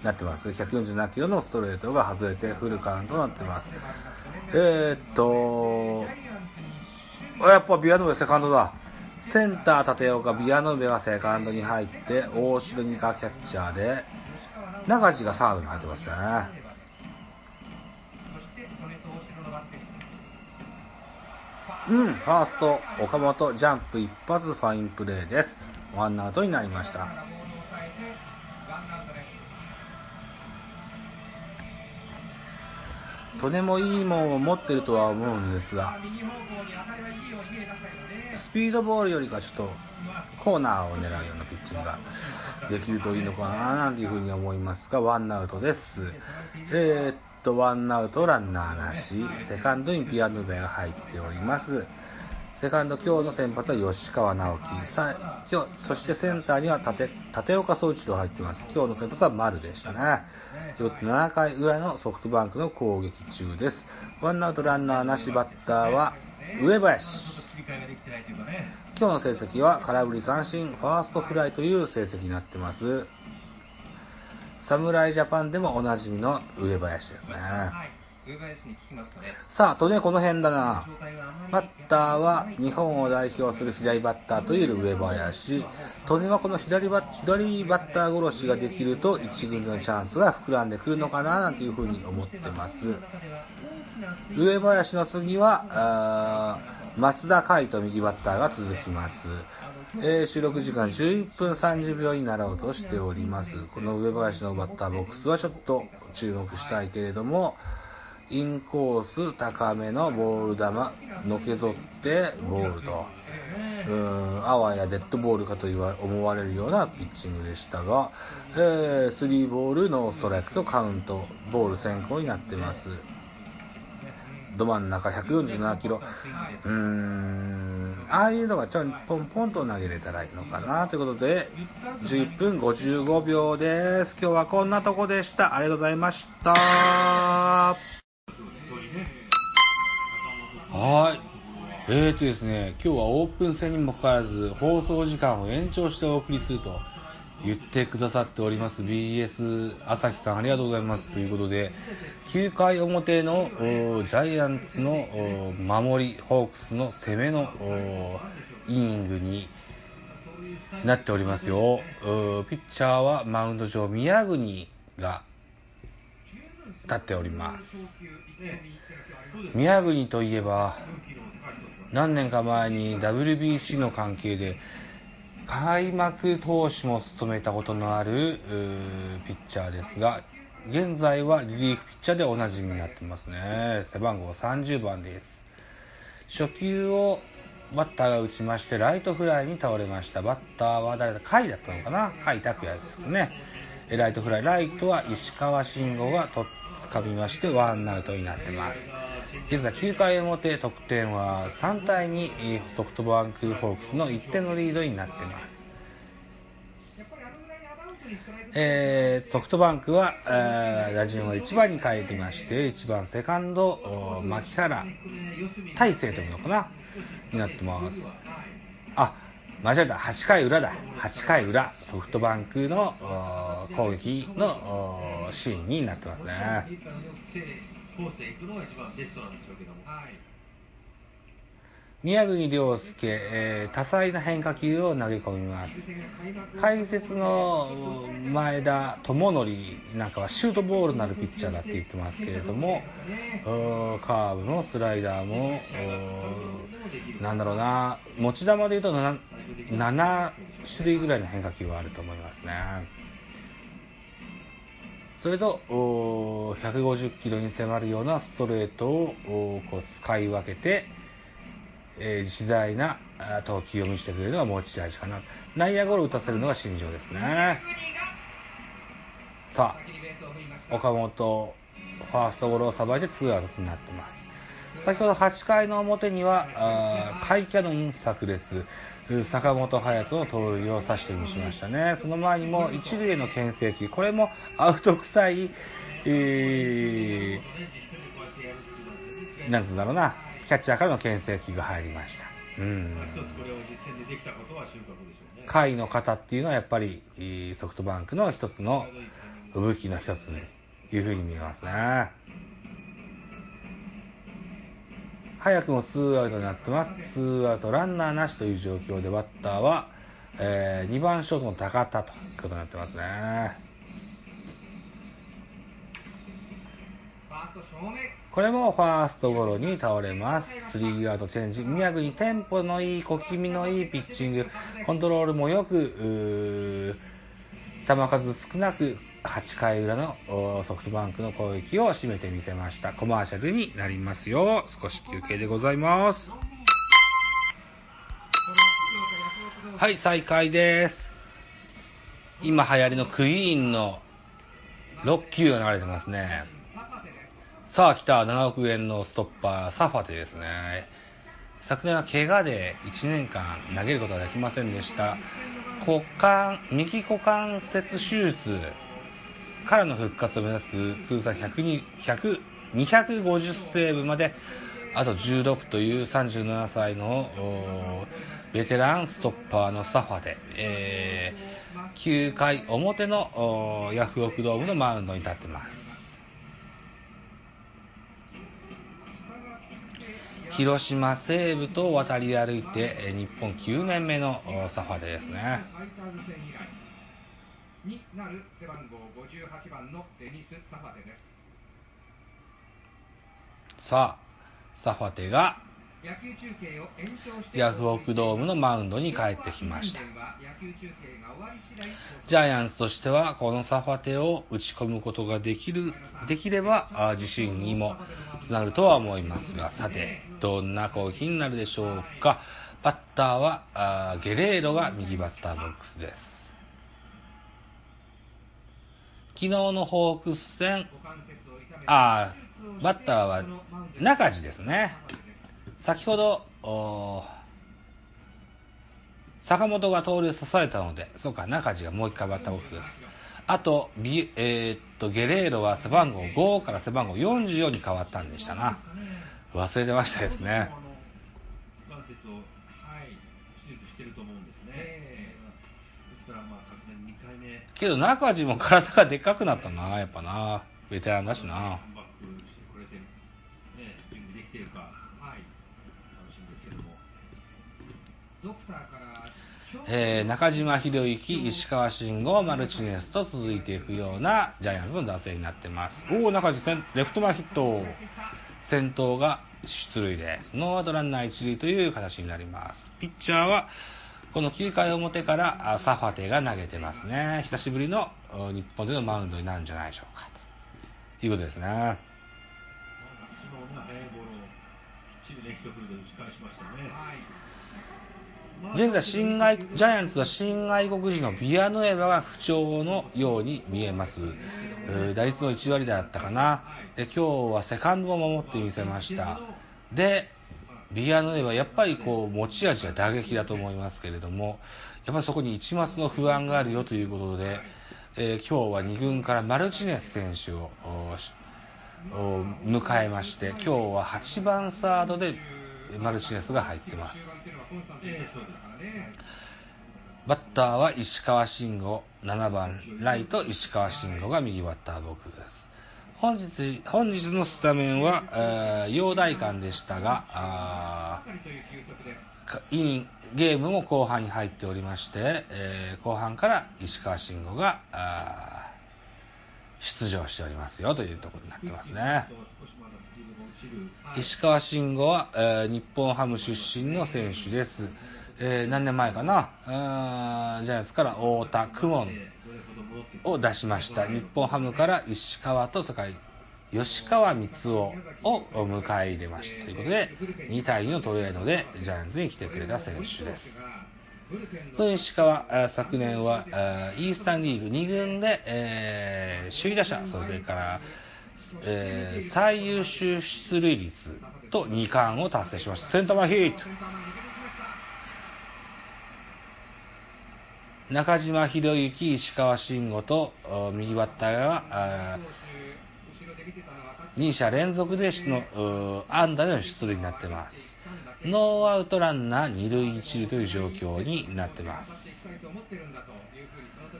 なってます。147キロのストレートが外れてフルカウントになってます。えー、っと、やっぱビアノベセカンドだ。センター立岡、ビアノベがセカンドに入って、大城にかキャッチャーで、中地がサードに入ってますね。うん、ファースト、岡本、ジャンプ一発ファインプレーです。ワンアウトになりました。とてもいいもんを持ってるとは思うんですが、スピードボールよりかちょっとコーナーを狙うようなピッチングができるといいのかななんていうふうに思いますが、ワンアウトです。えー、っと、ワンアウトランナーなし、セカンドにピアノベが入っております。セカンド、今日の先発は吉川直樹。さ今日、そしてセンターには立立岡総一郎入ってます。今日の先発は丸でしたね。7回裏のソフトバンクの攻撃中です。ワンアウトランナーなしバッターは上林。今日の成績は空振り三振、ファーストフライという成績になってます。侍ジャパンでもおなじみの上林ですね。さあ、とね、この辺だな。バッターは日本を代表する左バッターという上林。とねはこの左バ左バッター殺しができると一軍のチャンスが膨らんでくるのかななんていうふうに思ってます。上林の次は、松田海と右バッターが続きます。えー、収録時間11分30秒になろうとしております。この上林のバッターボックスはちょっと注目したいけれども、インコース高めのボール球、のけぞってボールと、うーん、あわやデッドボールかと思われるようなピッチングでしたが、えー、3ボールノーストライクとカウント、ボール先行になってます。ど真ん中147キロ。うーん、ああいうのがちょっとポンポンと投げれたらいいのかなということで、11分55秒です。今日はこんなとこでした。ありがとうございました。はい。えーとですね、今日はオープン戦にもかかわらず、放送時間を延長してお送りすると言ってくださっております BS 朝日さんありがとうございますということで、9回表のジャイアンツの守り、ホークスの攻めのイニングになっておりますよ。ピッチャーはマウンド上宮国が立っております。宮国といえば、何年か前に WBC の関係で開幕投手も務めたことのあるピッチャーですが、現在はリリーフピッチャーでおなじみになってますね。背番号30番です。初球をバッターが打ちまして、ライトフライに倒れました。バッターは誰だ甲斐だったのかな？甲斐拓也ですけどね。ライトフライ。ライトは石川慎吾がと掴みまして、ワンアウトになってます。現在9回表得点は3対2ソフトバンクホークスの1点のリードになっています。えー、ソフトバンクは、えー、打順は1番に帰りまして、1番セカンド、牧原大勢というのかなになってます。あ、間違えた。8回裏だ。8回裏。ソフトバンクの攻撃のシーンになってますね。宮国亮介、えー、多彩な変化球を投げ込みます。解説の前田智則なんかはシュートボールになるピッチャーだって言ってますけれども、カーブもスライダーも、なんだろうな、持ち球で言うと 7, 7種類ぐらいの変化球はあると思いますね。それと、150キロに迫るようなストレートをこう使い分けて、えー、自在な投球を見せてくれるのが持ち味かな。内野ゴロ打たせるのが心情ですね。さあ、岡本、ファーストゴロをさばいて2アウトになってます。先ほど8回の表には、甲斐キャノン炸裂、坂本勇人の盗塁を指してみしましたね。その前にも一塁への牽制球、これもアウト臭い、えー、なんつうんだろうな、キャッチャーからの牽制球が入りました。うんまあ、一つこれを実践でできたことは収穫でしょうね。回の方っていうのはやっぱりえーソフトバンクの一つの武器の一つというふうに見えますね。早くもツーアウトになってます。ツーアウトランナーなしという状況でバッターは、え2番ショートの高田ということになってますね。これもファーストゴロに倒れます。スリーアウトチェンジ。宮城にテンポのいい、小気味のいいピッチング。コントロールもよく、球数少なく、8回裏のソフトバンクの攻撃を締めてみせました。コマーシャルになりますよ。少し休憩でございます。はい、再開です。今流行りのクイーンの6球が流れてますね。さあ来た7億円のストッパー、サファテですね。昨年は怪我で1年間投げることができませんでした。股関、右股関節手術からの復活を目指す通算100 100 250セーブまであと16という37歳のベテランストッパーのサファテ、えー9回表のヤフオクドームのマウンドに立ってます。広島西部と渡り歩いて、日本9年目のサファテですね。になる背番号58番のデニス・サファテですさあ、サファテがヤフオクドームのマウンドに帰ってきました。ジャイアンツとしては、このサファテを打ち込むことができる、できれば、あ自信にもつながるとは思いますが、さて、どんな攻撃になるでしょうか。バッターは、あゲレーロが右バッターボックスです。昨日のホークス戦、あーバッターは中地ですね。先ほど、坂本が盗塁刺されたので、そうか、中地がもう一回バッターボックスです。あと、ビえーっと、ゲレーロは背番号5から背番号44に変わったんでしたな。忘れてましたですね。けど中地も体がでっかくなったな、やっぱな。ベテランだしな。えー中島博之、石川慎吾、マルチネスと続いていくようなジャイアンツの打線になってます。おお、中地先レフト前ヒット。先頭が出塁です。ノーアウトランナー一塁という形になります。ピッチャーは、この9回表からあサファテが投げてますね。久しぶりのお日本でのマウンドになるんじゃないでしょうか。ということですね。現在新外、ジャイアンツは新外国人のビアノエバが不調のように見えます。えー打率の1割だったかな。で今日はセカンドも守ってみせました。で、ビアノエバ、やっぱりこう持ち味は打撃だと思いますけれども、やっぱりそこに一抹の不安があるよということで、えー今日は2軍からマルチネス選手を迎えまして、今日は8番サードでマルチネスが入ってます。バッターは石川慎吾、7番ライト石川慎吾が右バッターボックスです。本日、本日のスタメンは、えー、陽大館でしたが、あインゲームも後半に入っておりまして、えー後半から石川慎吾が、出場しておりますよというところになってますね。石川慎吾は、えー日本ハム出身の選手です。えー何年前かな、ジャイアンツから太田、公文を出しました。日本ハムから石川と、それから吉川光夫を迎え入れました。ということで、2対2のトレードでジャイアンツに来てくれた選手です。その石川、昨年はイースタンリーグ2軍で、えー首位打者、それから、えー最優秀出塁率と2冠を達成しました。センター前ヒット。中島博之、石川慎吾と右バッターが2者連続での安打での出塁になってます。ノーアウトランナー2塁1塁という状況になってます。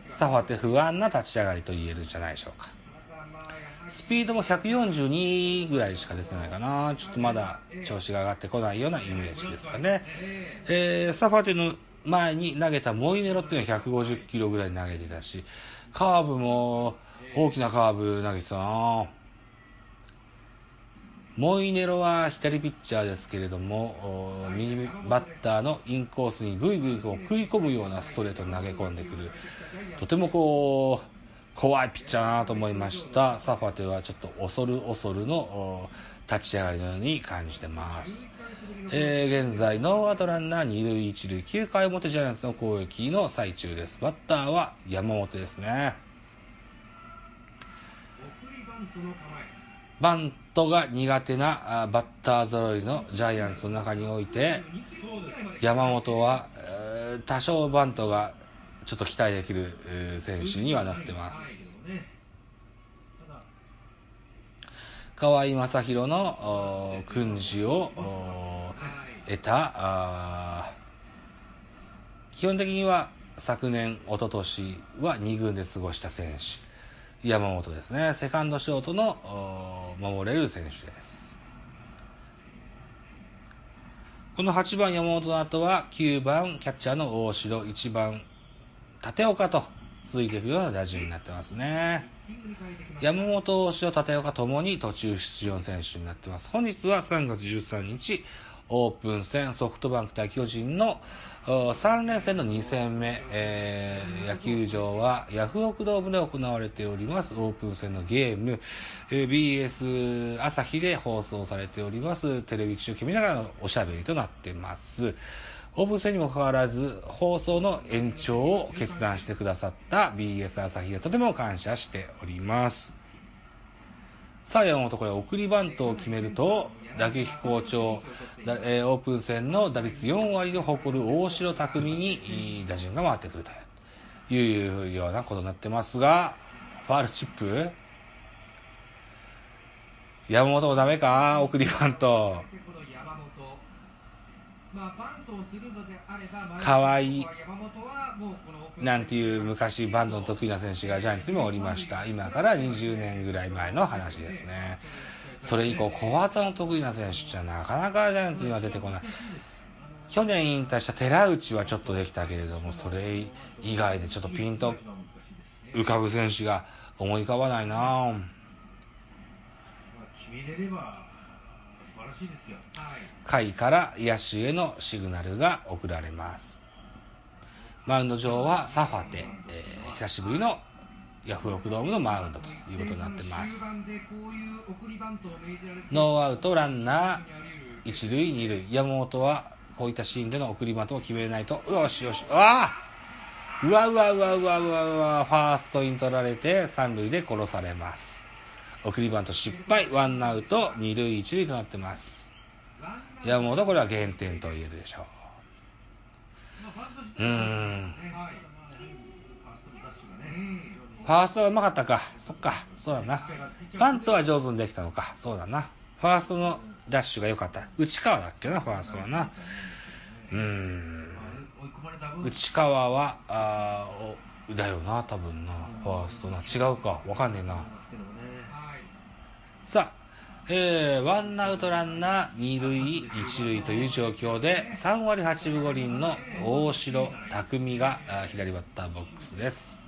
サファテ不安な立ち上がりと言えるんじゃないでしょうか。スピードも142ぐらいしか出てないかな。ちょっとまだ調子が上がってこないようなイメージですかね。えーサファテの前に投げたモイネロっていうのは150キロぐらい投げてたし、カーブも大きなカーブ投げてたなモイネロは左ピッチャーですけれども、右バッターのインコースにぐいぐい食い込むようなストレートを投げ込んでくる。とてもこう、怖いピッチャーだなと思いました。サファテはちょっと恐る恐るの立ち上がりのように感じてます。えー現在、ノーアウトランナー2塁1塁、9回表ジャイアンツの攻撃の最中です。バッターは山本ですね。バントが苦手なバッター揃いのジャイアンツの中において、山本は、多少バントがちょっと期待できる選手にはなってます。河合正宏の訓示を得た基本的には昨年、一昨年は2軍で過ごした選手。山本ですね。セカンドショートの守れる選手です。この8番山本の後は9番キャッチャーの大城、1番立岡と続いていくような打順になってますね。山本、大城、立岡ともに途中出場選手になってます。本日は3月13日、オープン戦ソフトバンク対巨人の3連戦の2戦目、えー野球場はヤフオクドームで行われておりますオープン戦のゲーム、え BS 朝日で放送されておりますテレビ機種を決めながらのおしゃべりとなってます。オープン戦にもかかわらず放送の延長を決断してくださった BS 朝日へとても感謝しております。さあ、山本、これ、送りバントを決めると、打撃好調、えーオープン戦の打率4割を誇る大城匠に打順が回ってくるというようなことになってますが、ファールチップ山本もダメか？送りバント。河合なんていう昔バンドの得意な選手がジャイアンツにもおりました。今から20年ぐらい前の話ですね。それ以降、小技の得意な選手じゃなかなかジャイアンツには出てこない。去年引退した寺内はちょっとできたけれども、それ以外でちょっとピンと浮かぶ選手が思い浮かばないなぁ。決めれれば素晴らしいですよ。下位から野手へのシグナルが送られます。マウンド上はサファテ、えー久しぶりのヤフオクドームのマウンドということになってます。ノーアウトランナー一塁二塁。山本はこういったシーンでの送りバントを決めないと、よしよし、ああうわうわうわうわうわうわ、ファーストに取られて三塁で殺されます。送りバント失敗、ワンアウト二塁一塁となってます。山本、これは減点と言えるでしょう。うーん。ファーストがうまかったか。そっか。そうだな。バントは上手にできたのか。そうだな。ファーストのダッシュが良かった。内川だっけな、ファーストはな。うーん。内川は、あーおだよな、多分な。ファーストな。違うか。わかんねえな。さあ、えー、ワンアウトランナー二塁一塁という状況で3割8分5厘の大城匠が左バッターボックスです。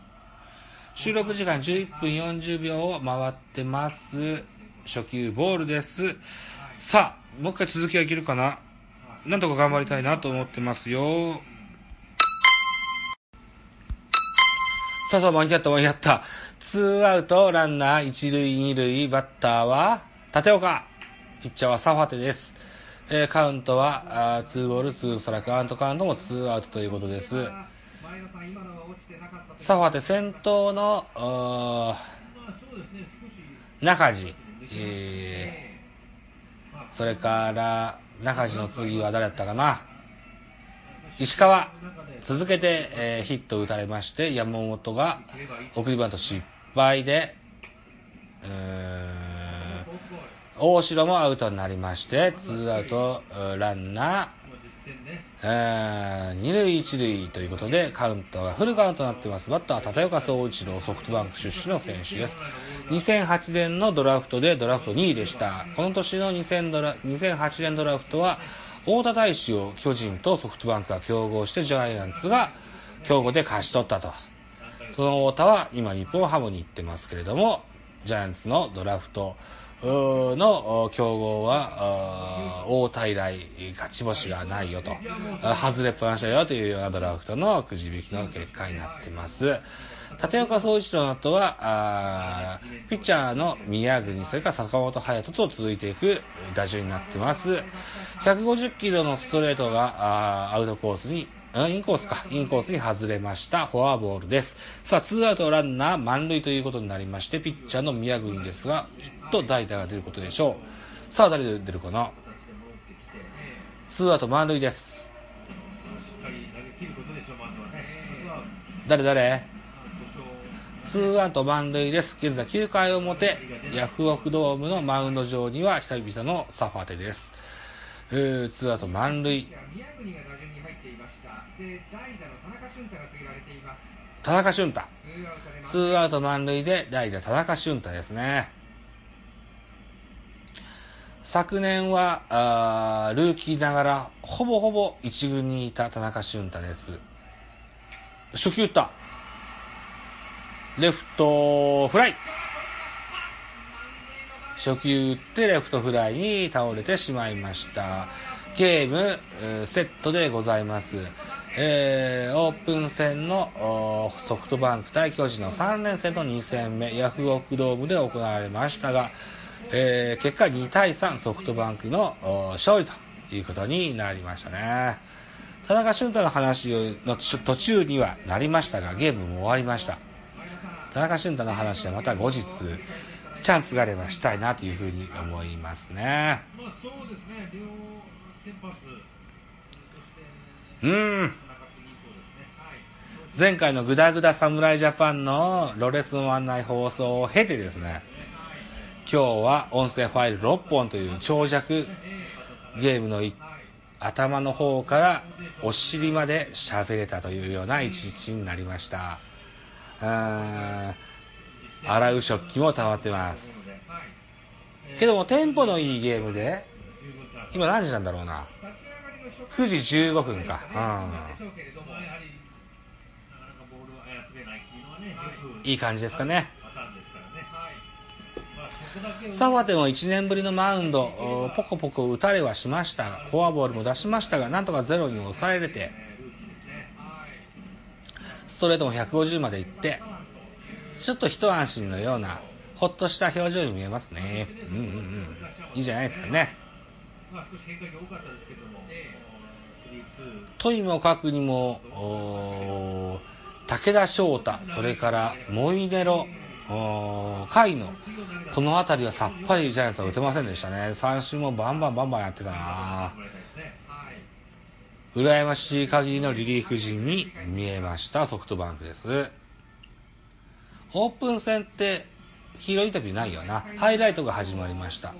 収録時間11分40秒を回ってます。初球ボールです。さあ、もう一回続きがいけるかな？なんとか頑張りたいなと思ってますよ。さあさあ、間に合った間に合った。ツーアウト、ランナー、一塁、二塁、バッターは、立岡。ピッチャーはサファテです。えーカウントは、あツーボール、ツーストライク、アウトカウントもツーアウトということです。サファテ先頭の、中地、えーそれから、中地の次は誰だったかな石川、続けて、えーヒットを打たれまして、山本が送りバント失敗で、うー大城もアウトになりまして、ツーアウト、ランナー、えー、二塁一塁ということで、カウントがフルカウントになってます。バッターは立岡総一郎、ソフトバンク出身の選手です。2008年のドラフトでドラフト2位でした。この年の2008年ドラフトは、大田大使を巨人とソフトバンクが競合して、ジャイアンツが競合で勝ち取ったと。その太田は今日本ハムに行ってますけれども、ジャイアンツのドラフトの競合は、大田以来勝ち星がないよと、外れっぱなしだよというようなドラフトのくじ引きの結果になってます。立岡総一郎の後は、あピッチャーの宮国、それから坂本勇人と続いていく打順になってます。150キロのストレートがアウトコースにインコースか。インコースに外れました。フォアボールです。さあ、ツーアウトランナー満塁ということになりまして、ピッチャーの宮国ですが、きっと代打が出ることでしょう。さあ、誰で出るかな？ツーアウト満塁です。誰誰？ツーアウト満塁です。現在9回表、ヤフオクドームのマウンド上には久々のサファテです。えー、ツーアウト満塁。田中俊太。ツーアウトでツーアウト満塁で代打田中俊太ですね。昨年は、あールーキーながら、ほぼほぼ一軍にいた田中俊太です。初球打った。レフトフライ。初球打ってレフトフライに倒れてしまいました。ゲーム、セットでございます。えーオープン戦のソフトバンク対巨人の3連戦の2戦目、ヤフオクドームで行われましたが、えー結果2対3ソフトバンクの勝利ということになりましたね。田中俊太の話の途中にはなりましたが、ゲームも終わりました。田中俊太の話はまた後日、チャンスがあればしたいなというふうに思いますね。う、ん。前回のグダグダ侍ジャパンのロレスの案内放送を経てですね、今日は音声ファイル6本という長尺ゲームの頭の方からお尻まで喋れたというような一日になりました。あー洗う食器も溜まってます。けどもテンポのいいゲームで、今何時なんだろうな。9時15分か。うん。いい感じですかね。サファテも1年ぶりのマウンド、おポコポコ打たれはしましたが、フォアボールも出しましたが、なんとかゼロに抑えれて、ストレートも150まで行って、ちょっと一安心のような、ほっとした表情に見えますね。うんうんうん。いいじゃないですかね。まあ少し変化球多かったですけども、3-2とにもかくにも、武田翔太、それからモイネロ、甲斐の、この辺りはさっぱりジャイアンツは打てませんでしたね。三振もバンバンバンバンやってたな羨ましい限りのリリーフ陣に見えましたソフトバンクです。オープン戦ってヒーローインタビューないよな。ハイライトが始まりました。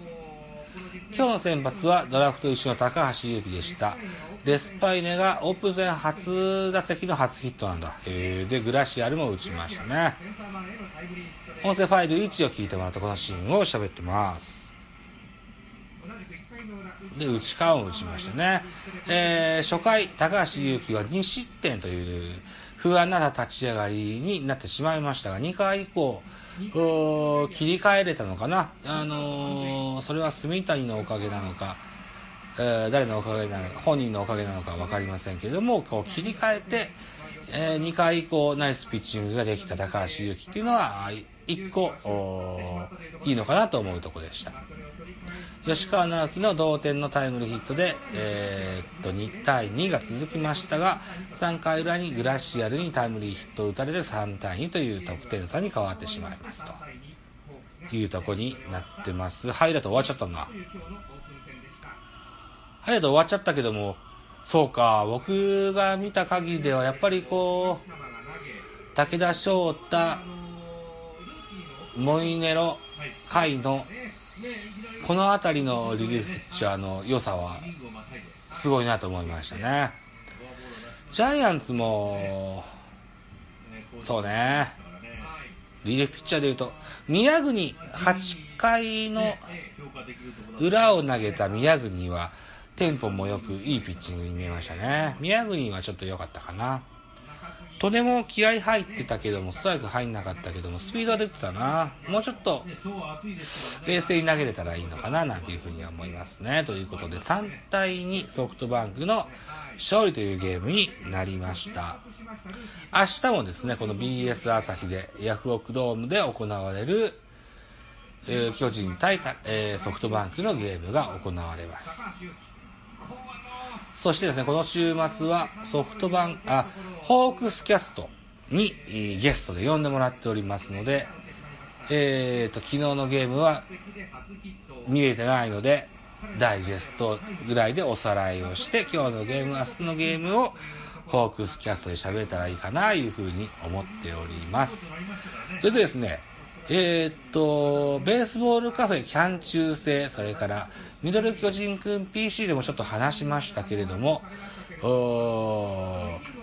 今日の先発はドラフト1の高橋優輝でした。デスパイネがオープン戦初打席の初ヒットなんだ。へーで、グラシアルも打ちましたね。音声ファイル1を聞いてもらったこのシーンを喋ってます。で、内川を打ちましたね。えー初回、高橋優輝は2失点という不安な立ち上がりになってしまいましたが、2回以降、切り替えれたのかな。あのーそれは住谷のおかげなのか、えー誰のおかげなのか、本人のおかげなのか分かりませんけれども、こう切り替えて、え2回以降、ナイスピッチングができた高橋優輝っていうのは、1個、いいのかなと思うところでした。吉川直樹の同点のタイムリーヒットで、えーっと、2対2が続きましたが、3回裏にグラシアルにタイムリーヒットを打たれて3対2という得点差に変わってしまいますというとこになってます。ハイライト終わっちゃったな。ハイライト終わっちゃったけども、そうか、僕が見た限りではやっぱりこう、武田翔太、モイネロ、甲斐のこの辺りのリリーフピッチャーの良さはすごいなと思いましたね。ジャイアンツも、そうね、リリーフピッチャーで言うと、宮国、8回の裏を投げた宮国は、テンポもよくいいピッチングに見えましたね。宮国はちょっと良かったかな。とても気合入ってたけども、ストライク入んなかったけども、スピードは出てたな。もうちょっと、冷静に投げれたらいいのかな、なんていうふうには思いますね。ということで、3対2ソフトバンクの勝利というゲームになりました。明日もですね、この BS 朝日で、ヤフオクドームで行われる、巨人対、ソフトバンクのゲームが行われます。そしてですね、この週末はソフトバンク、あ、ホークスキャストにゲストで呼んでもらっておりますので、えーと、昨日のゲームは見れてないので、ダイジェストぐらいでおさらいをして、今日のゲーム、明日のゲームをホークスキャストで喋れたらいいかな、いうふうに思っております。それでですね、えー、っと、ベースボールカフェキャン中制、それから、ミドル巨人くん PC でもちょっと話しましたけれども、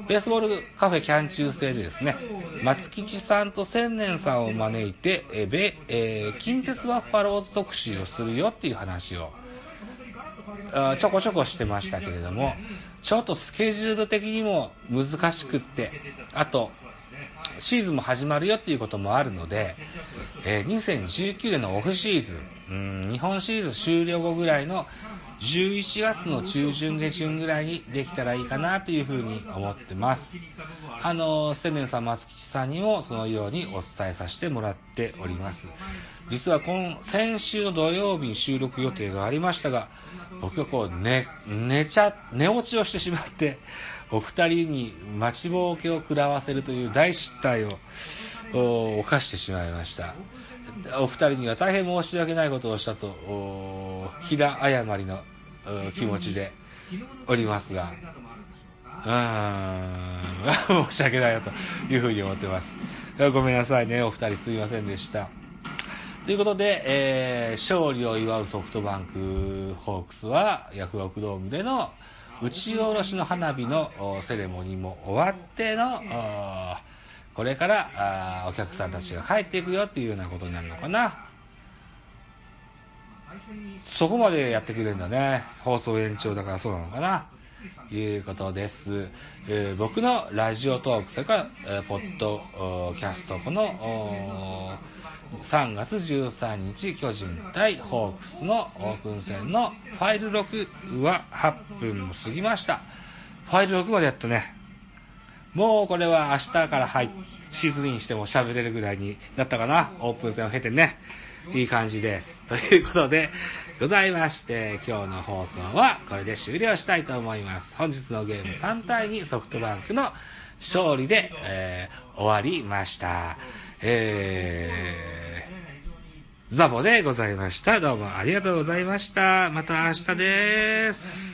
ベースボールカフェキャン中制でですね、松吉さんと千年さんを招いて、えべえー、近鉄バッファローズ特集をするよっていう話を、ちょこちょこしてましたけれども、ちょっとスケジュール的にも難しくって、あと、シーズンも始まるよっていうこともあるので、えー、2019年のオフシーズン、うん、日本シリーズ終了後ぐらいの11月の中旬下旬ぐらいにできたらいいかなというふうに思ってます。あの、千年さん、松吉さんにもそのようにお伝えさせてもらっております。実は今、先週の土曜日に収録予定がありましたが、僕がこう、寝、寝ちゃ、寝落ちをしてしまって、お二人に待ちぼうけを食らわせるという大失態を犯してしまいました。お二人には大変申し訳ないことをしたと、平誤りの気持ちでおりますが、うーん、申し訳ないよというふうに思ってます。ごめんなさいね、お二人すいませんでした。ということで、えー、勝利を祝うソフトバンクホークスは、ヤフオクドームでの打ち下ろしの花火のセレモニーも終わっての、これからお客さんたちが帰っていくよっていうようなことになるのかな。そこまでやってくれるんだね。放送延長だからそうなのかな。いうことです。えー、僕のラジオトーク、それから、えー、ポッドキャスト、この3月13日、巨人対ホークスのオープン戦のファイル6は8分も過ぎました。ファイル6までやったね。もうこれは明日から入シーズンインしても喋れるぐらいになったかな。オープン戦を経てね。いい感じです。ということで、ございまして、今日の放送はこれで終了したいと思います。本日のゲーム3対2ソフトバンクの勝利で、えー、終わりました。えー、ザボでございました。どうもありがとうございました。また明日でーす。